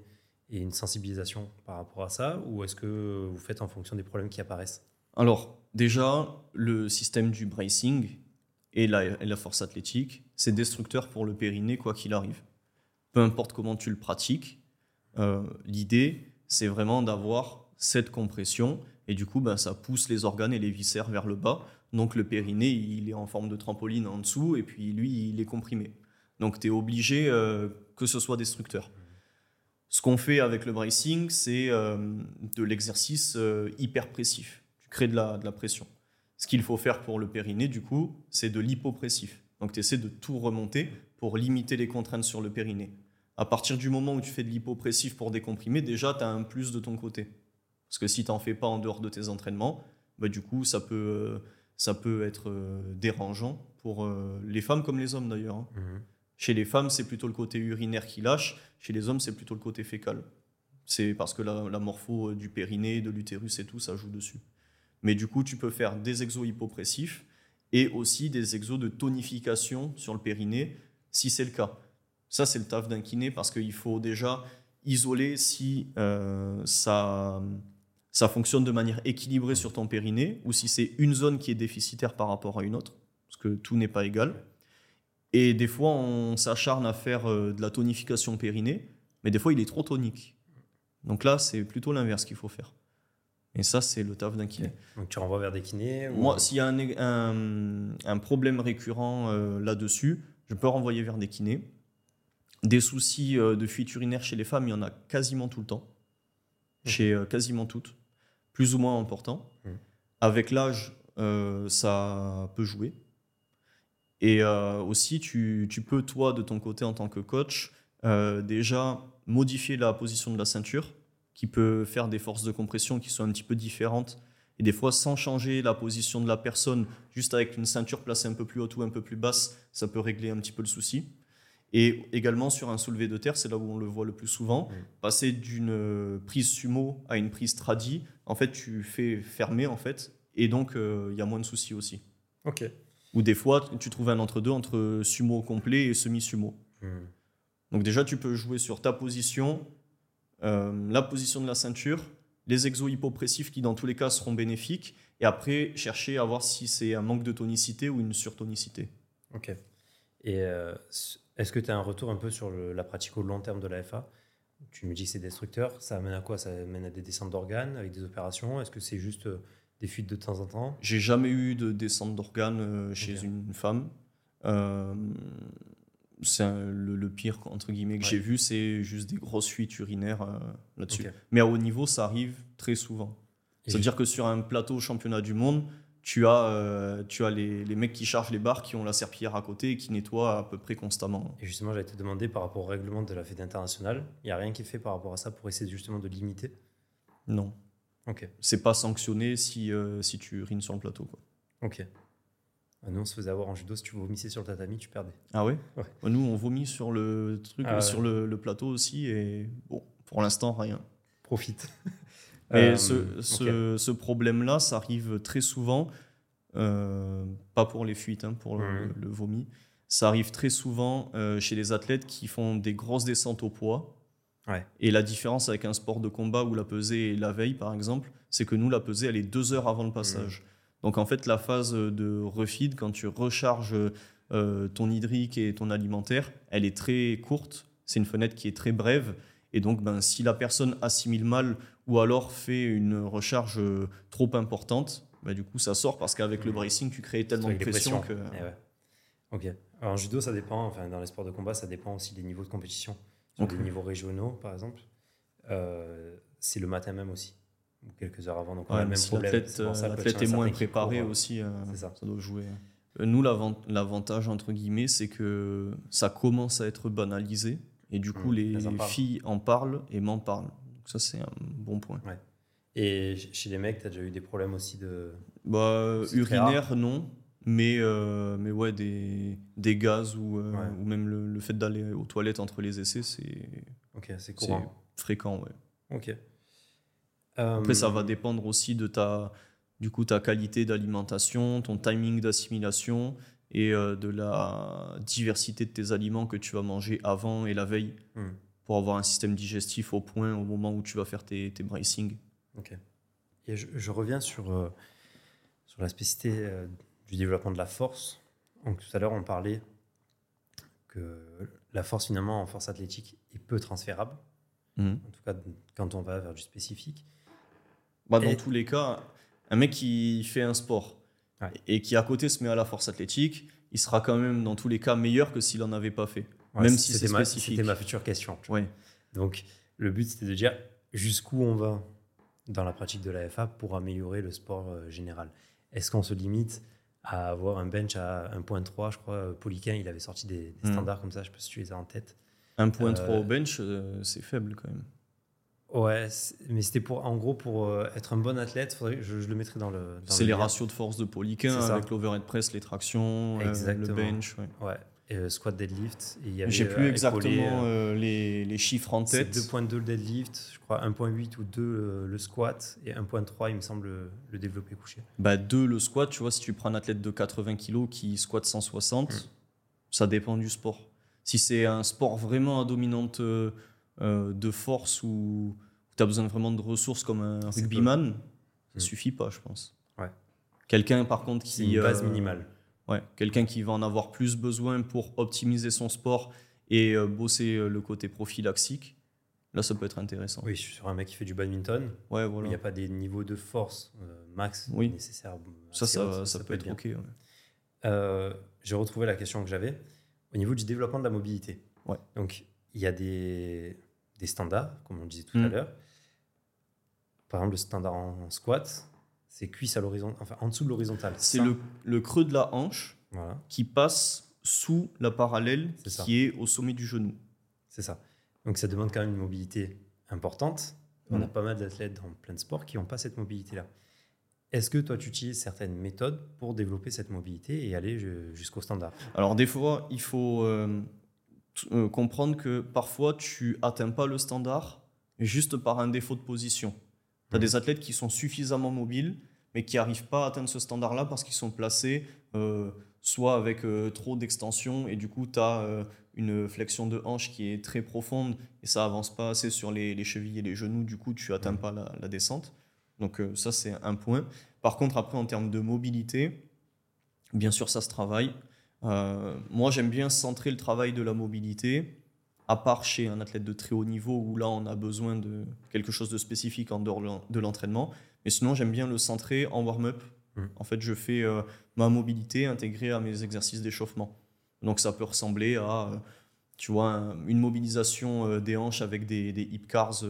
et une sensibilisation par rapport à ça? Ou est-ce que vous faites en fonction des problèmes qui apparaissent? Alors, déjà, le système du bracing et la, force athlétique, c'est destructeur pour le périnée, quoi qu'il arrive. Peu importe comment tu le pratiques, euh, l'idée, c'est vraiment d'avoir cette compression, et du coup, ben, ça pousse les organes et les viscères vers le bas. Donc, le périnée, il est en forme de trampoline en dessous, et puis lui, il est comprimé. Donc, tu es obligé euh, que ce soit destructeur. Ce qu'on fait avec le bracing, c'est euh, de l'exercice euh, hyperpressif. Tu crées de la, de la pression. Ce qu'il faut faire pour le périnée, du coup, c'est de l'hypopressif. Donc, tu essaies de tout remonter pour limiter les contraintes sur le périnée. À partir du moment où tu fais de l'hypopressif pour décomprimer, déjà, tu as un plus de ton côté. Parce que si tu n'en fais pas en dehors de tes entraînements, bah, du coup, ça peut, euh, ça peut être dérangeant pour les femmes comme les hommes d'ailleurs. hein. Chez les femmes, c'est plutôt le côté urinaire qui lâche. Chez les hommes, c'est plutôt le côté fécal. C'est parce que la, morpho euh, du périnée, de l'utérus et tout, ça joue dessus. Mais du coup, tu peux faire des exos hypopressifs et aussi des exos de tonification sur le périnée, si c'est le cas. Ça, c'est le taf d'un kiné parce qu'il faut déjà isoler si euh, ça, ça fonctionne de manière équilibrée sur ton périnée ou si c'est une zone qui est déficitaire par rapport à une autre, parce que tout n'est pas égal. Et des fois, on s'acharne à faire euh, de la tonification périnée, mais des fois, il est trop tonique. Donc là, c'est plutôt l'inverse qu'il faut faire. Et ça, c'est le taf d'un kiné. Donc tu renvoies vers des kinés ou- Moi, s'il y a un, un- un problème récurrent euh, là-dessus, je peux renvoyer vers des kinés. Des soucis euh, de fuite urinaire chez les femmes, il y en a quasiment tout le temps. Chez euh, quasiment toutes. Plus ou moins important. Mhm. Avec l'âge, ça peut jouer. Et euh, aussi, tu, tu peux, toi, de ton côté, en tant que coach, euh, déjà modifier la position de la ceinture, qui peut faire des forces de compression qui sont un petit peu différentes et des fois, sans changer la position de la personne, juste avec une ceinture placée un peu plus haute ou un peu plus basse, ça peut régler un petit peu le souci. Et également sur un soulevé de terre, c'est là où on le voit le plus souvent, Mm. passer d'une euh, prise sumo à une prise tradi, en fait, tu fais fermer, en fait, et donc euh, il y a moins de soucis aussi. Ok. Ou des fois, tu trouves un entre-deux entre sumo complet et semi-sumo. Hmm. Donc déjà, tu peux jouer sur ta position, euh, la position de la ceinture, les exos hypopressifs qui dans tous les cas seront bénéfiques, et après chercher à voir si c'est un manque de tonicité ou une surtonicité. Ok. Et euh, est-ce que tu as un retour un peu sur le- la pratique au long terme de l'AFA Tu me dis que c'est destructeur. Ça amène à quoi? Ça amène à des descentes d'organes avec des opérations? Est-ce que c'est juste euh, des fuites de temps en temps J'ai jamais eu de descente d'organes euh, chez une femme. Euh, c'est le, le pire entre guillemets que Ouais. j'ai vu, c'est juste des grosses fuites urinaires euh, là-dessus. Mais à haut niveau, ça arrive très souvent. C'est-à-dire que sur un plateau championnat du monde, tu as, euh, tu as les, les mecs qui chargent les barres, qui ont la serpillière à côté et qui nettoient à peu près constamment. Et justement, j'allais te demander par rapport au règlement de la Fédé internationale, il n'y a rien qui est fait par rapport à ça pour essayer justement de limiter? Non, Ok, c'est pas sanctionné si, euh, si tu urines sur le plateau. Quoi. ok. Ah, Nous, on se faisait avoir en judo, si tu vomissais sur le tatami, tu perdais. Ah ouais, Ouais. Nous, on vomit sur le truc, Ah ouais. sur le, le plateau aussi, et bon, pour l'instant, rien. Profite. Mais Euh, ce, ce, ce problème-là, ça arrive très souvent, euh, pas pour les fuites, hein, pour le, Mhm. le vomi. Ça arrive très souvent euh, chez les athlètes qui font des grosses descentes au poids. Ouais. Et la différence avec un sport de combat où la pesée est la veille, par exemple, c'est que nous, la pesée, elle est deux heures avant le passage. Donc en fait, la phase de refeed, quand tu recharges euh, ton hydrique et ton alimentaire, elle est très courte. C'est une fenêtre qui est très brève. Et donc, ben, si la personne assimile mal ou alors fait une recharge euh, trop importante, ben, du coup, ça sort parce qu'avec le Mhm. bracing, tu crées tellement de pression que. Eh ouais. Ok. Alors, en judo, ça dépend. Enfin, dans les sports de combat, ça dépend aussi des niveaux de compétition. Sur Ok. des niveaux régionaux, par exemple, euh, c'est le matin même aussi. ou quelques heures avant. Donc on Ouais, a le mais même si problème. l'athlète ça euh, est moins préparé court, aussi, euh, ça. ça doit jouer. Euh, Nous, l'avant- l'avantage, entre guillemets, c'est que ça commence à être banalisé. Et du coup, Mmh, les en filles en parlent et m'en parlent. Donc ça, c'est un bon point. Et chez les mecs, tu as déjà eu des problèmes aussi de. Bah, urinaire, non. Mais, euh, mais ouais, des, des gaz ou, euh, Ouais. ou même le, le fait d'aller aux toilettes entre les essais, c'est Ok, c'est fréquent. Ouais. Après, ça Euh, va dépendre aussi de ta, du coup, ta qualité d'alimentation, ton timing d'assimilation et euh, de la diversité de tes aliments que tu vas manger avant et la veille Hmm. pour avoir un système digestif au point au moment où tu vas faire tes, tes bracing. Ok. Et je, je reviens sur, sur la spécificité du développement de la force. Donc, tout à l'heure, on parlait que la force, finalement, en force athlétique, est peu transférable. Mhm. En tout cas, quand on va vers du spécifique. Bah, dans Et- tous les cas, un mec qui fait un sport Ouais. et qui à côté se met à la force athlétique, il sera quand même dans tous les cas meilleur que s'il en avait pas fait. Ouais, Même si c'était c'est ma- spécifique. C'était ma future question. Ouais. Donc, le but, c'était de dire jusqu'où on va dans la pratique de l'AFA pour améliorer le sport euh, général. Est-ce qu'on se limite à avoir un bench à 1.3 Je crois, euh, Poliquin, il avait sorti des, des Mm. standards comme ça, je sais pas si tu les as en tête. 1.3 Euh, au bench, euh, c'est faible quand même. Ouais, mais c'était pour, en gros, pour euh, être un bon athlète, faudrait, je, je le mettrai dans le. C'est le les ratios de force de Poliquin ça. avec l'overhead press, les tractions, euh, le bench. ouais. Euh, squat deadlift. et il y avait, J'ai euh, plus épaulé, exactement euh, euh, les, les chiffres en tête. 2.2 le deadlift, je crois 1.8 ou 2 euh, le squat, et 1.3, il me semble, le, développé couché. Bah, deux, le squat, tu vois, si tu prends un athlète de 80 kg qui squatte 160, Mm. ça dépend du sport. Si c'est un sport vraiment à dominante euh, euh, de force ou tu as besoin vraiment de ressources comme un rugbyman, ça Mm. suffit pas, je pense. Ouais. Quelqu'un, par contre, C'est qui. une base euh, minimale. Ouais, quelqu'un qui va en avoir plus besoin pour optimiser son sport et euh, bosser euh, le côté prophylaxique, là, ça peut être intéressant. Oui, je suis sur un mec qui fait du badminton. Ouais, où Il voilà. n'y a pas des niveaux de force euh, max Oui. nécessaires. Ça, ça, ça, peut être. OK. ouais. Euh, J'ai retrouvé la question que j'avais au niveau du développement de la mobilité. Ouais. Donc, il y a des, des standards, comme on disait tout Mm. à l'heure. Par exemple, le standard en squat, c'est cuisse à l'horizon, enfin en dessous de l'horizontale. C'est le, le creux de la hanche Voilà, qui passe sous la parallèle ça. qui est au sommet du genou. c'est ça. Donc, ça demande quand même une mobilité importante. On Mm. a pas mal d'athlètes dans plein de sports qui n'ont pas cette mobilité-là. Est-ce que toi, tu utilises certaines méthodes pour développer cette mobilité et aller ju- jusqu'au standard? Alors des fois, il faut euh, euh, comprendre que parfois tu atteins pas le standard juste par un défaut de position. Tu as Mhm. des athlètes qui sont suffisamment mobiles mais qui n'arrivent pas à atteindre ce standard-là parce qu'ils sont placés euh, soit avec euh, trop d'extension et du coup tu as une flexion de hanche qui est très profonde et ça avance pas assez sur les, les chevilles et les genoux, du coup tu atteins Mhm. pas la, la descente. Donc euh, ça c'est un point. Par contre après en termes de mobilité, bien sûr ça se travaille. Euh, moi, j'aime bien centrer le travail de la mobilité, à part chez un athlète de très haut niveau où là, on a besoin de quelque chose de spécifique en dehors de l'entraînement. Mais sinon, j'aime bien le centrer en warm-up. Mm. En fait, je fais euh, ma mobilité intégrée à mes exercices d'échauffement. Donc, ça peut ressembler à, euh, tu vois, un- une mobilisation euh, des hanches avec des, des hip cars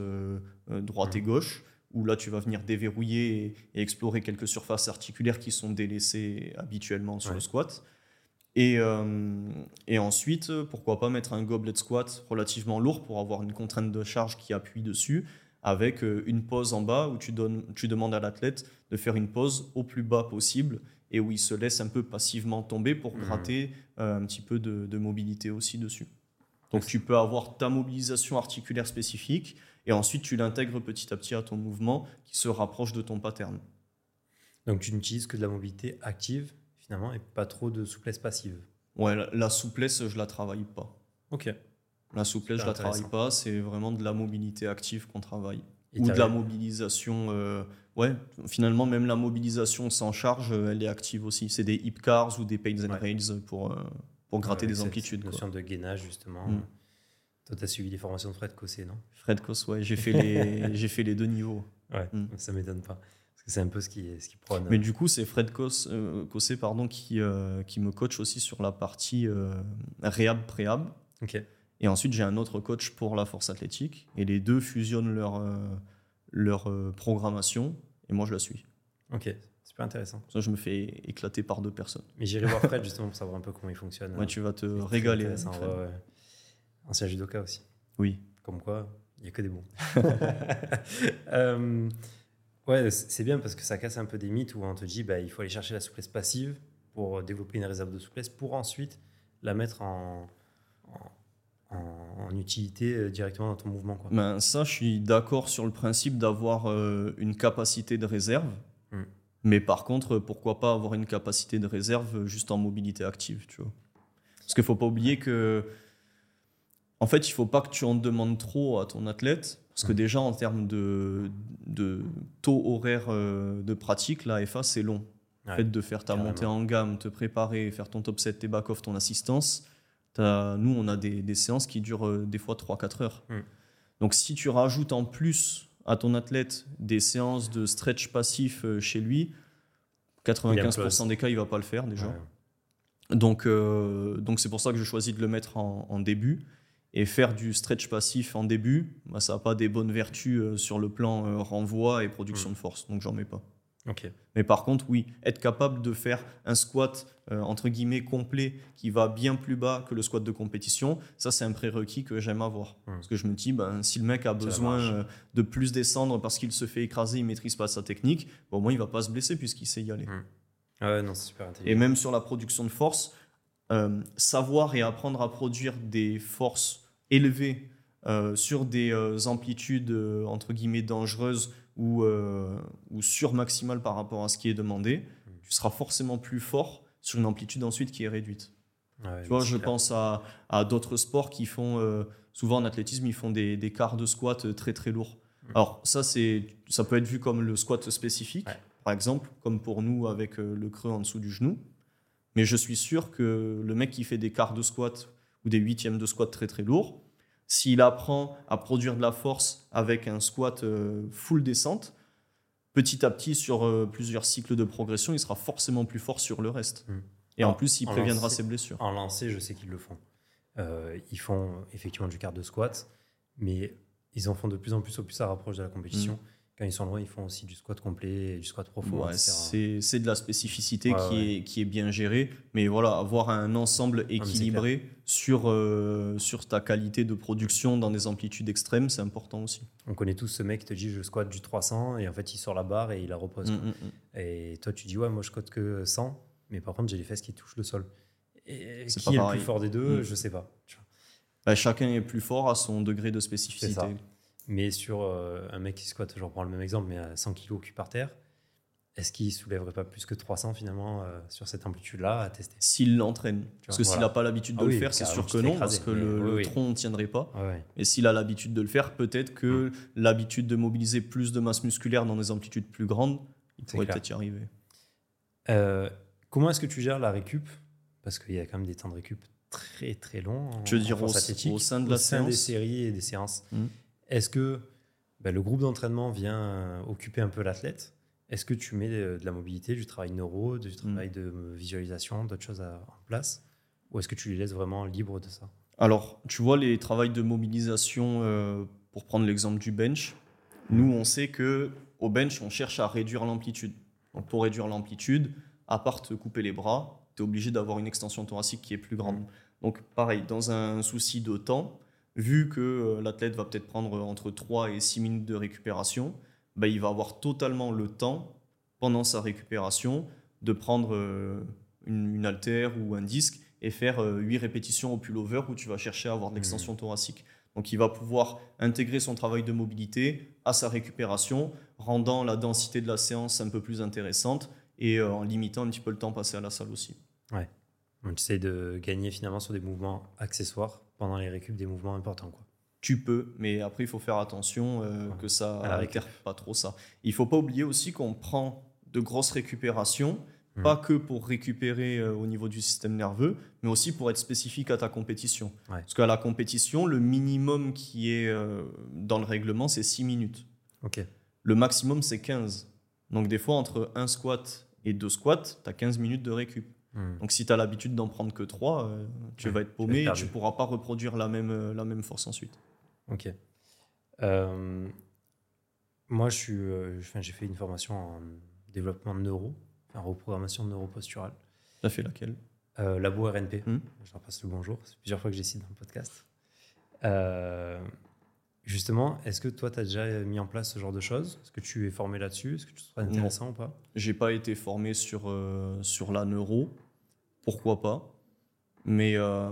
droite et gauche, où là, tu vas venir déverrouiller et, et explorer quelques surfaces articulaires qui sont délaissées habituellement sur Ouais. le squat. Et, euh, et ensuite, euh, pourquoi pas mettre un goblet squat relativement lourd pour avoir une contrainte de charge qui appuie dessus, avec euh, une pause en bas où tu, donnes, tu demandes à l'athlète de faire une pause au plus bas possible et où il se laisse un peu passivement tomber pour Mhm. gratter euh, un petit peu de, de mobilité aussi dessus. Donc tu peux avoir ta mobilisation articulaire spécifique et ensuite tu l'intègres petit à petit à ton mouvement qui se rapproche de ton pattern. Donc, tu n'utilises que de la mobilité active, finalement, et pas trop de souplesse passive. Ouais, la, la souplesse, je la travaille pas. Ok. La souplesse, je la travaille pas, c'est vraiment de la mobilité active qu'on travaille. Et Ou de la mobilisation, euh, ouais, finalement, même la mobilisation sans charge, euh, elle est active aussi. C'est des hip cars ou des pains and Ouais. rails pour, euh, pour gratter Ouais, des cette amplitudes. quoi. notion de gainage, justement. Mm. Toi, tu as suivi les formations de Fred Cossé, non? Fred Kos, ouais, j'ai fait, les, fait les deux niveaux. Ouais, Mm. ça m'étonne pas. C'est un peu ce qui, ce qui prône. Mais du coup, c'est Fred Kos, euh, Kossé pardon, qui, euh, qui me coach aussi sur la partie euh, réhab-préhab. Et ensuite, j'ai un autre coach pour la force athlétique. Et les deux fusionnent leur, euh, leur programmation et moi je la suis. Ok, super intéressant. Ça, je me fais éclater par deux personnes. Mais j'irai voir Fred justement pour savoir un peu comment il fonctionne. Ouais, tu vas te régaler. avec Fred. ouais, ouais. Ancien judoka aussi. Oui. Comme quoi, il n'y a que des bons. Euh, ouais, c'est bien parce que ça casse un peu des mythes où on te dit bah, il faut aller chercher la souplesse passive pour développer une réserve de souplesse pour ensuite la mettre en, en, utilité euh, directement dans ton mouvement. Quoi. Ben, ça, je suis d'accord sur le principe d'avoir euh, une capacité de réserve. Mm. Mais par contre, pourquoi pas avoir une capacité de réserve juste en mobilité active, tu vois Parce qu'il faut pas oublier que, en fait, il faut pas que tu en demandes trop à ton athlète. Parce que déjà, en termes de, de taux horaire euh, de pratique, la FA, c'est long. Le Ouais, fait de faire ta carrément. montée en gamme, te préparer, faire ton top set, tes back-off, ton assistance, nous, on a des, des séances qui durent euh, des fois 3-4 heures. Mm. Donc, si tu rajoutes en plus à ton athlète des séances de stretch passif euh, chez lui, 95% des cas, il va pas le faire déjà. Ouais. Donc, euh, donc c'est pour ça que je choisis de le mettre en, en début. Et faire du stretch passif en début, bah, ça n'a pas des bonnes vertus euh, sur le plan euh, renvoi et production Mm. de force. Donc, j'en mets pas. Ok. Mais par contre, oui, être capable de faire un squat euh, entre guillemets complet qui va bien plus bas que le squat de compétition, ça c'est un prérequis que j'aime avoir. Mm. Parce que je me dis, ben, si le mec a besoin euh, de plus descendre parce qu'il se fait écraser, il maîtrise pas sa technique, au moins il va pas se blesser puisqu'il sait y aller. Mm. Ouais, non, c'est super intelligent. Et même sur la production de force, euh, savoir et apprendre à produire des forces élevées euh, sur des euh, amplitudes entre guillemets dangereuses ou, ou surmaximales par rapport à ce qui est demandé, tu seras forcément plus fort sur une amplitude ensuite qui est réduite. Ouais, Tu vois, je clair. pense à, à d'autres sports qui font, souvent en athlétisme, ils font des, des quarts de squat très très lourds. Mm. Alors ça, ça peut être vu comme le squat spécifique, Ouais. par exemple, comme pour nous avec le creux en dessous du genou. Mais je suis sûr que le mec qui fait des quarts de squat ou des huitièmes de squat très très lourds, s'il apprend à produire de la force avec un squat euh, full descente, petit à petit, sur euh, plusieurs cycles de progression, il sera forcément plus fort sur le reste. Mm. Et en En- plus, il en préviendra lancer- ses blessures. En lancer, je sais qu'ils le font. Euh, ils font effectivement du quart de squat, mais ils en font de plus en plus au plus ça rapproche de la compétition. Quand ils sont loin, ils font aussi du squat complet, et du squat profond, Ouais, c'est de la spécificité Ouais, qui, ouais. Est, qui est bien gérée. Mais voilà, avoir un ensemble équilibré sur, euh, sur ta qualité de production dans des amplitudes extrêmes, c'est important aussi. On connaît tous ce mec qui te dit je squatte du 300 et en fait il sort la barre et il la repose. Mm, mm, mm. Et toi tu dis ouais moi je squatte que 100, mais par contre j'ai les fesses qui touchent le sol. Et qui est le plus fort des deux, Mm. je sais pas. Bah, chacun est plus fort à son degré de spécificité. Mais sur euh, un mec qui squatte, je reprends le même exemple, mais à 100 kg cul par terre, est-ce qu'il soulèverait pas plus que 300 finalement euh, sur cette amplitude-là à tester? S'il l'entraîne. Parce que voilà. s'il n'a pas l'habitude de Ah le oui, faire, c'est sûr que non, parce que le, oui, tronc ne tiendrait pas. Et s'il a l'habitude de le faire, peut-être que l'habitude de mobiliser plus de masse musculaire dans des amplitudes plus grandes, il pourrait peut-être y arriver. Euh, comment est-ce que tu gères la récup? Parce qu'il y a quand même des temps de récup très très longs. Tu veux dire au- au sein de au la sein des séance séries et des séances. Mhm. Est-ce que bah, le groupe d'entraînement vient euh, occuper un peu l'athlète? Est-ce que tu mets de, de la mobilité, du travail neuro, du travail Mhm. de euh, visualisation, d'autres choses à- en place? Ou est-ce que tu les laisses vraiment libres de ça? Alors, tu vois, les travails de mobilisation, euh, pour prendre l'exemple du bench, nous, on sait que au bench, on cherche à réduire l'amplitude. Donc, pour réduire l'amplitude, à part te couper les bras, tu es obligé d'avoir une extension thoracique qui est plus grande. Mhm. Donc, pareil, dans un souci de temps, vu que euh, l'athlète va peut-être prendre entre 3 et 6 minutes de récupération, bah, il va avoir totalement le temps, pendant sa récupération, de prendre euh, une, une haltère ou un disque et faire 8 répétitions au pullover où tu vas chercher à avoir de l'extension thoracique. Donc il va pouvoir intégrer son travail de mobilité à sa récupération, rendant la densité de la séance un peu plus intéressante et euh, en limitant un petit peu le temps passé à la salle aussi. Donc, tu essaies de gagner finalement sur des mouvements accessoires pendant les récup des mouvements importants. Quoi. Tu peux, mais après il faut faire attention euh, Ouais. que ça À la récup. altère pas trop ça. Il faut pas oublier aussi qu'on prend de grosses récupérations, Mhm. pas que pour récupérer euh, au niveau du système nerveux, mais aussi pour être spécifique à ta compétition. Ouais. Parce qu'à la compétition, le minimum qui est euh, dans le règlement, c'est 6 minutes. Ok. Le maximum, c'est 15. Donc des fois, entre un squat et deux squats, tu as 15 minutes de récup. Mhm. Donc si tu as l'habitude d'en prendre que 3, tu Ouais, vas être vas paumé être et tu perdu. pourras pas reproduire la même, euh, la même force ensuite. Ok. Euh, Moi, je suis, euh, j'ai fait une formation en développement de neuro, en reprogrammation neuroposturale. T'as fait laquelle? Euh, Labo RNP. Hmm. Je leur passe le bonjour. C'est plusieurs fois que j'ai cité dans le podcast. Justement, est-ce que toi, tu as déjà mis en place ce genre de choses? Est-ce que tu es formé là-dessus? Est-ce que tu trouves Non. intéressant ou pas? J'ai pas été formé sur, euh, sur la neuro, pourquoi pas, mais euh,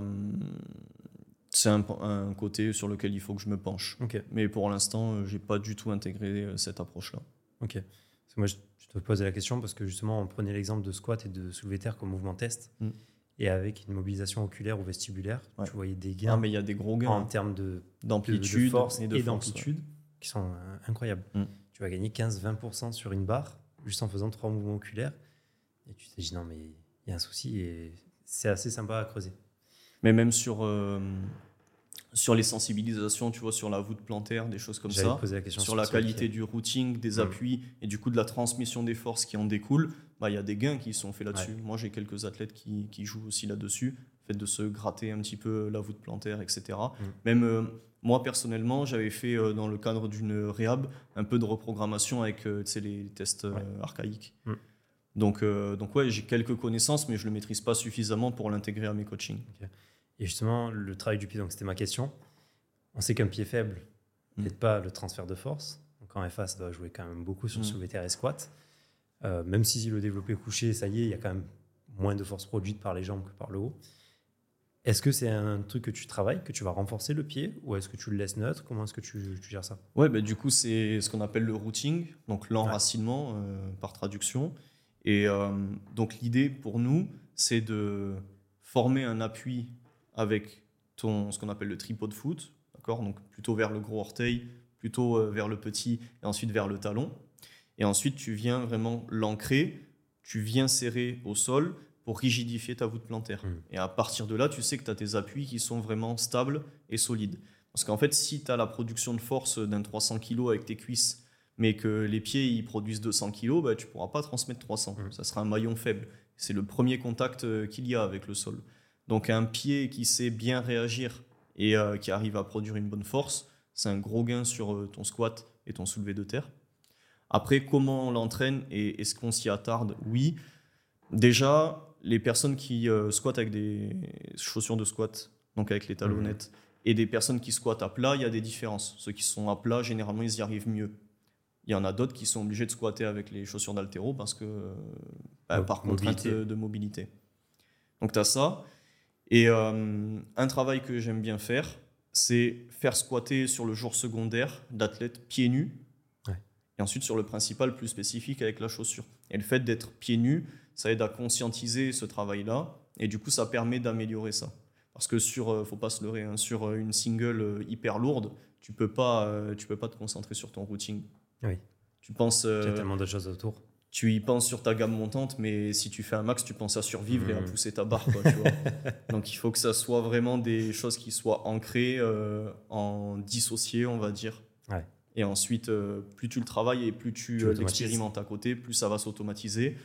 c'est un, un côté sur lequel il faut que je me penche. Mais pour l'instant, euh, j'ai pas du tout intégré cette approche-là. ok. Parce que moi, je, je te posais la question parce que justement, on prenait l'exemple de squat et de soulevé terre comme mouvement test. Hmm. Et avec une mobilisation oculaire ou vestibulaire, Ouais. tu voyais des gains mais il y a des gros gains en hein, termes de, de- de d'amplitude force et et de force, ouais. d'amplitude qui sont euh, incroyables. Mm. Tu vas gagner 15-20% sur une barre juste en faisant trois mouvements oculaires. Et tu t'es dit non, mais il y a un souci et c'est assez sympa à creuser. Mais même sur, euh, sur les sensibilisations, tu vois, sur la voûte plantaire, des choses comme J'allais ça, te la sur la qualité du routing, des Mm. appuis et du coup de la transmission des forces qui en découlent, bah, il y a des gains qui sont faits là-dessus. Ouais. Moi, j'ai quelques athlètes qui, qui jouent aussi là-dessus, le fait de se gratter un petit peu la voûte plantaire, etc. Mm. Même euh, moi, personnellement, j'avais fait euh, dans le cadre d'une réhab un peu de reprogrammation avec euh, les tests Ouais. archaïques. Mm. Donc, donc ouais, j'ai quelques connaissances, mais je ne le maîtrise pas suffisamment pour l'intégrer à mes coachings. Et justement, le travail du pied, donc c'était ma question. On sait qu'un pied faible Mm. n'aide pas le transfert de force. Donc en FA, ça doit jouer quand même beaucoup sur Mm. soulevé terre et squat. Euh, même si le développé couché, ça y est, il y a quand même moins de force produite par les jambes que par le haut. Est-ce que c'est un truc que tu travailles, que tu vas renforcer le pied, ou est-ce que tu le laisses neutre? Comment est-ce que tu, tu gères ça? Ouais, bah, du coup, c'est ce qu'on appelle le routing, donc l'enracinement euh, par traduction. Et euh, donc, l'idée pour nous, c'est de former un appui avec ton, ce qu'on appelle le tripod foot, d'accord? Donc, plutôt vers le gros orteil, plutôt vers le petit, et ensuite vers le talon. Et ensuite, tu viens vraiment l'ancrer, tu viens serrer au sol pour rigidifier ta voûte plantaire. Mm. Et à partir de là, tu sais que tu as tes appuis qui sont vraiment stables et solides. Parce qu'en fait, si tu as la production de force d'un 300 kg avec tes cuisses, mais que les pieds ils produisent 200 kg, bah, tu ne pourras pas transmettre 300. Mm. Ça sera un maillon faible. C'est le premier contact euh, qu'il y a avec le sol. Donc un pied qui sait bien réagir et euh, qui arrive à produire une bonne force, c'est un gros gain sur euh, ton squat et ton soulevé de terre. Après, comment on l'entraîne et est-ce qu'on s'y attarde? Oui. Déjà, les personnes qui euh, squattent avec des chaussures de squat, donc avec les talonnettes, et des personnes qui squattent à plat, il y a des différences. Ceux qui sont à plat, généralement, ils y arrivent mieux. Il y en a d'autres qui sont obligés de squatter avec les chaussures d'altéro parce que euh, bah, par contrainte de mobilité. Donc tu as ça. Et euh, un travail que j'aime bien faire, c'est faire squatter sur le jour secondaire d'athlètes pieds nus. Et ensuite sur le principal plus spécifique avec la chaussure. Et le fait d'être pieds nus, ça aide à conscientiser ce travail-là. Et du coup, ça permet d'améliorer ça. Parce que sur, euh, faut pas se leurrer, hein, sur euh, une single euh, hyper lourde, tu peux pas, tu peux pas te concentrer sur ton routing. Oui. Tu penses, Il y a tellement d'autres choses autour. tu y penses sur ta gamme montante, mais si tu fais un max, tu penses à survivre et à Mhm. pousser ta barre. Quoi, tu vois. Donc il faut que ça soit vraiment des choses qui soient ancrées, euh, en dissocié, on va dire. Ouais. Et ensuite, euh, plus tu le travailles et plus tu, Tu euh, l'expérimentes à côté, plus ça va s'automatiser.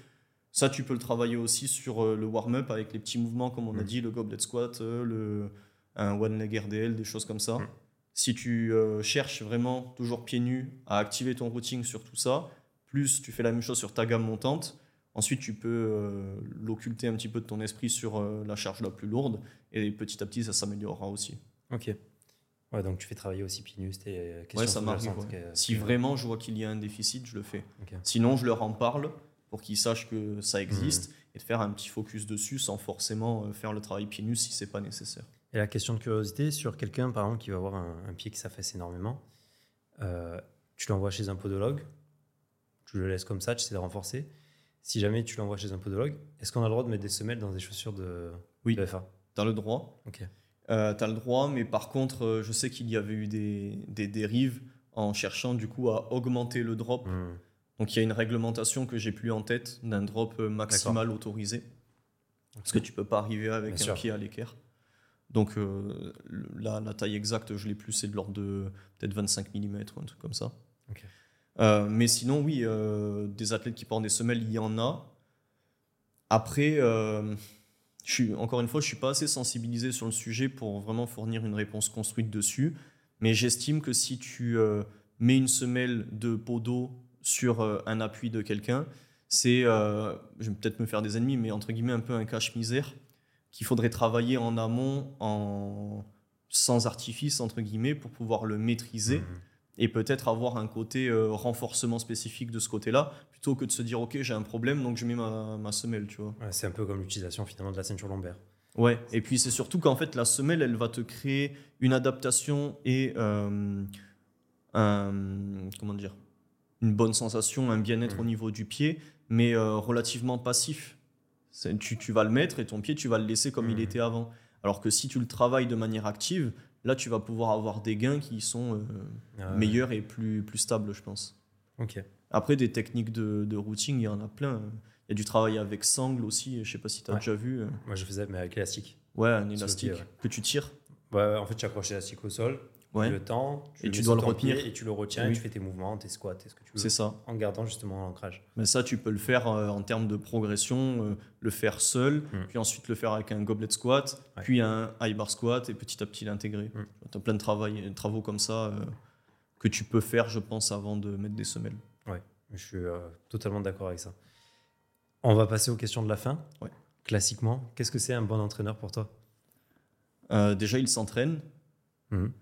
Ça, tu peux le travailler aussi sur euh, le warm-up avec les petits mouvements, comme on a Mhm. dit, le goblet squat, le, un one leg RDL, des choses comme ça. Mhm. Si tu euh, cherches vraiment toujours pieds nus à activer ton routing sur tout ça, plus tu fais la même chose sur ta gamme montante, ensuite tu peux euh, l'occulter un petit peu de ton esprit sur euh, la charge la plus lourde et petit à petit ça s'améliorera aussi. Ok. Ouais, donc tu fais travailler aussi pieds nus, c'était euh, question Ouais, ça m'arrive. ouais. Si vraiment je vois qu'il y a un déficit, je le fais. Ok. Sinon, je leur en parle pour qu'ils sachent que ça existe Mhm. et de faire un petit focus dessus sans forcément euh, faire le travail pieds nus si c'est pas nécessaire. Et la question de curiosité sur quelqu'un, par exemple, qui va avoir un, un pied qui s'affaisse énormément, euh, tu l'envoies chez un podologue, tu le laisses comme ça, tu essaies de renforcer. Si jamais tu l'envoies chez un podologue, est-ce qu'on a le droit de mettre des semelles dans des chaussures de, Oui. de FA Tu as le droit. Ok. Euh, tu as le droit, mais par contre, euh, je sais qu'il y avait eu des, des dérives en cherchant du coup à augmenter le drop. Hmm. Donc il y a une réglementation que j'ai plus en tête d'un drop euh, maximal autorisé. Parce que tu peux pas arriver avec Bien un sûr. pied à l'équerre. Donc euh, la, la taille exacte, je l'ai plus, c'est de l'ordre de peut-être 25 mm ou un truc comme ça. Mais sinon, oui, des athlètes qui portent des semelles, il y en a. Après, je suis, encore une fois, je suis pas assez sensibilisé sur le sujet pour vraiment fournir une réponse construite dessus. Mais j'estime que si tu euh, met une semelle de podo sur euh, un appui de quelqu'un, c'est, euh, je vais peut-être me faire des ennemis, mais entre guillemets un peu un cache-misère qu'il faudrait travailler en amont en sans artifice entre guillemets pour pouvoir le maîtriser Mhm. Et peut-être avoir un côté euh, renforcement spécifique de ce côté-là plutôt que de se dire ok j'ai un problème donc je mets ma, ma semelle tu vois Ouais, c'est un peu comme l'utilisation finalement de la ceinture lombaire. ouais et puis c'est surtout qu'en fait la semelle elle va te créer une adaptation et euh, un- comment dire une bonne sensation un bien-être au niveau du pied mais euh, relativement passif tu, tu vas le mettre et ton pied tu vas le laisser comme il Mhm. était avant alors que si tu le travailles de manière active là tu vas pouvoir avoir des gains qui sont euh, Ah ouais. meilleurs et plus, plus stables je pense Ok. après, des techniques de, de routing, il y en a plein. Il y a du travail avec sangle aussi, je sais pas si tu as Ouais. déjà vu. Moi, je faisais, mais avec l'élastique. Ouais, un élastique que tu tires. Ouais, en fait, tu accroches l'élastique au sol, Ouais, le temps, Et le tu dois le retenir. pied Et tu le retiens, Oui. et tu fais tes mouvements, tes squats, tes ce que tu veux. c'est ça. En gardant justement l'ancrage. Mais ça, tu peux le faire euh, en termes de progression, euh, le faire seul, Mm. puis ensuite le faire avec un goblet squat, Ouais. puis un high bar squat, et petit à petit l'intégrer. Mm. Tu as plein de, travail, de travaux comme ça euh, que tu peux faire, je pense, avant de mettre des semelles. Je suis euh, totalement d'accord avec ça. On va passer aux questions de la fin. Ouais. Classiquement, qu'est-ce que c'est un bon entraîneur pour toi? Euh, déjà, il s'entraîne. Mhm.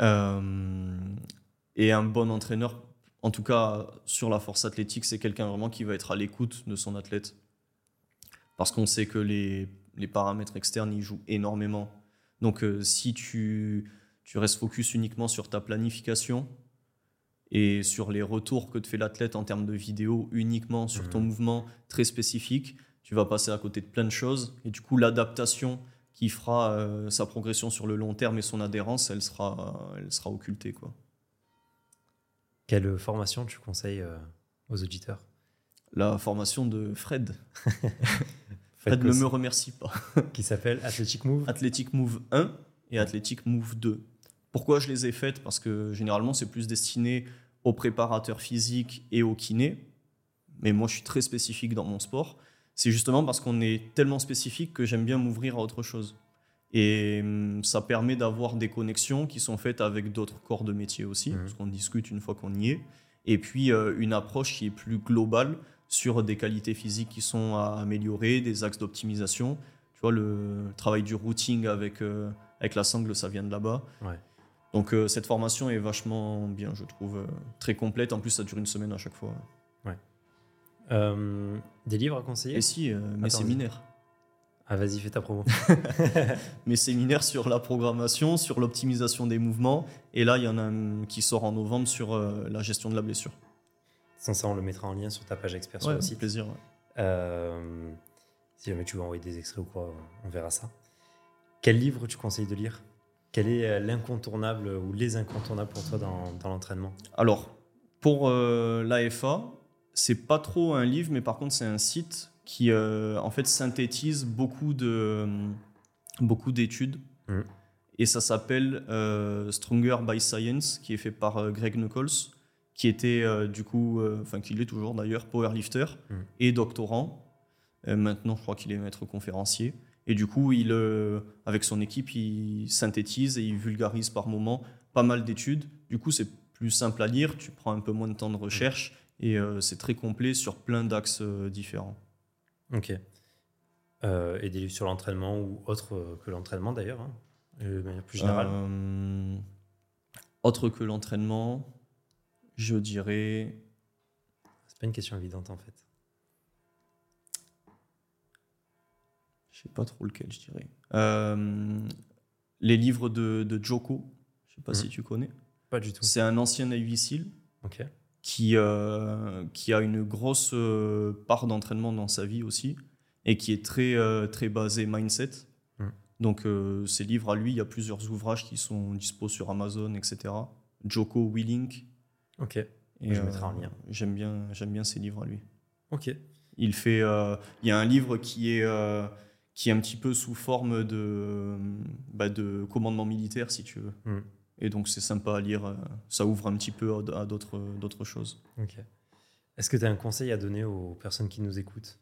Euh, et un bon entraîneur, en tout cas sur la force athlétique, c'est quelqu'un vraiment qui va être à l'écoute de son athlète. Parce qu'on sait que les, les paramètres externes, ils jouent énormément. Donc euh, si tu, tu restes focus uniquement sur ta planification et sur les retours que te fait l'athlète en termes de vidéo, uniquement sur ton Mhm. mouvement très spécifique, tu vas passer à côté de plein de choses. Et du coup, l'adaptation qui fera euh, sa progression sur le long terme et son adhérence, elle sera, elle sera occultée. Quoi. Quelle formation tu conseilles euh, aux auditeurs? La formation de Fred. Fred ne me remercie pas. Qui s'appelle Athletic Move. Athletic Move 1 et Athletic Move 2. Pourquoi je les ai faites? Parce que généralement, c'est plus destiné aux préparateurs physiques et aux kinés. Mais moi, je suis très spécifique dans mon sport. C'est justement parce qu'on est tellement spécifique que j'aime bien m'ouvrir à autre chose. Et hum, ça permet d'avoir des connexions qui sont faites avec d'autres corps de métier aussi, Mhm. parce qu'on discute une fois qu'on y est. Et puis, euh, une approche qui est plus globale sur des qualités physiques qui sont à améliorer, des axes d'optimisation. Tu vois, le travail du routing avec, euh, avec la sangle, ça vient de là-bas. Ouais. Donc, euh, cette formation est vachement bien, je trouve, très complète. En plus, ça dure une semaine à chaque fois. Euh, des livres à conseiller Et si, euh, mes Attends, séminaires. Ah, vas-y, fais ta promo. Mes séminaires sur la programmation, sur l'optimisation des mouvements. Et là, il y en a un qui sort en novembre sur euh, la gestion de la blessure. Sans ça, on le mettra en lien sur ta page expert sur Ouais, le site. plaisir. ouais. Si jamais tu veux envoyer des extraits ou quoi, on verra ça. Quel livre tu conseilles de lire? Quel est l'incontournable ou les incontournables pour toi dans, dans l'entraînement? Alors, pour l'AFA, c'est pas trop un livre, mais par contre, c'est un site qui euh, en fait synthétise beaucoup de beaucoup d'études. Mhm. Et ça s'appelle euh, Stronger by Science, qui est fait par euh, Greg Knuckles, qui était euh, du coup, euh, enfin qui l'est toujours d'ailleurs, powerlifter Mhm. et doctorant. Euh, maintenant, je crois qu'il est maître conférencier. Et du coup, il, euh, avec son équipe, il synthétise et il vulgarise par moment pas mal d'études. Du coup, c'est plus simple à lire, tu prends un peu moins de temps de recherche et euh, c'est très complet sur plein d'axes euh, différents. Ok. Euh, et des livres sur l'entraînement ou autre que l'entraînement d'ailleurs, hein, de manière plus générale. Euh, autre que l'entraînement, je dirais. C'est pas une question évidente en fait. Je sais pas trop lequel, je dirais. Euh, les livres de, de Joko, je sais pas Mhm. si tu connais. Pas du tout. C'est un ancien Navy SEAL Ok. Qui, euh, qui a une grosse euh, part d'entraînement dans sa vie aussi et qui est très, euh, très basé mindset. Mm. Donc, ses livres à lui, il y a plusieurs ouvrages qui sont dispo sur Amazon, etc. Joko Willink. Ok. Et, Je mettrai en lien. J'aime bien, j'aime bien ses livres à lui. Ok. Il fait, il y a un livre qui est, qui est un petit peu sous forme de, bah, de commandement militaire, si tu veux. Mm. Et donc c'est sympa à lire. euh, Ça ouvre un petit peu à, à d'autres, choses. Ok. Est-ce que tu as un conseil à donner aux personnes qui nous écoutent?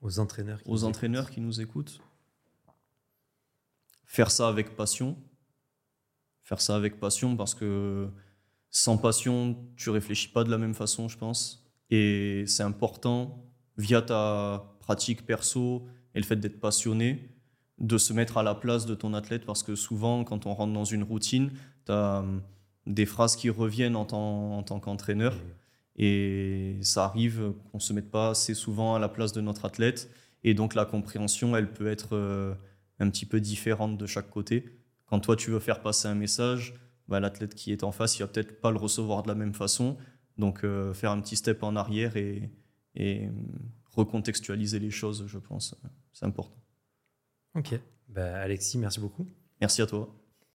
Aux entraîneurs qui Aux nous entraîneurs écoutent qui nous écoutent, faire ça avec passion, faire ça avec passion parce que sans passion, tu réfléchis pas de la même façon, je pense. Et c'est important, via ta pratique perso et le fait d'être passionné, de se mettre à la place de ton athlète parce que souvent, quand on rentre dans une routine, tu as hum, des phrases qui reviennent en tant, en tant qu'entraîneur. Et ça arrive qu'on ne se mette pas assez souvent à la place de notre athlète. Et donc la compréhension, elle peut être euh, un petit peu différente de chaque côté. Quand toi, tu veux faire passer un message, bah, l'athlète qui est en face, il va peut-être pas le recevoir de la même façon. Donc euh, faire un petit step en arrière et, et recontextualiser les choses, je pense, c'est important. Ok. Bah, Alexis, merci beaucoup. Merci à toi.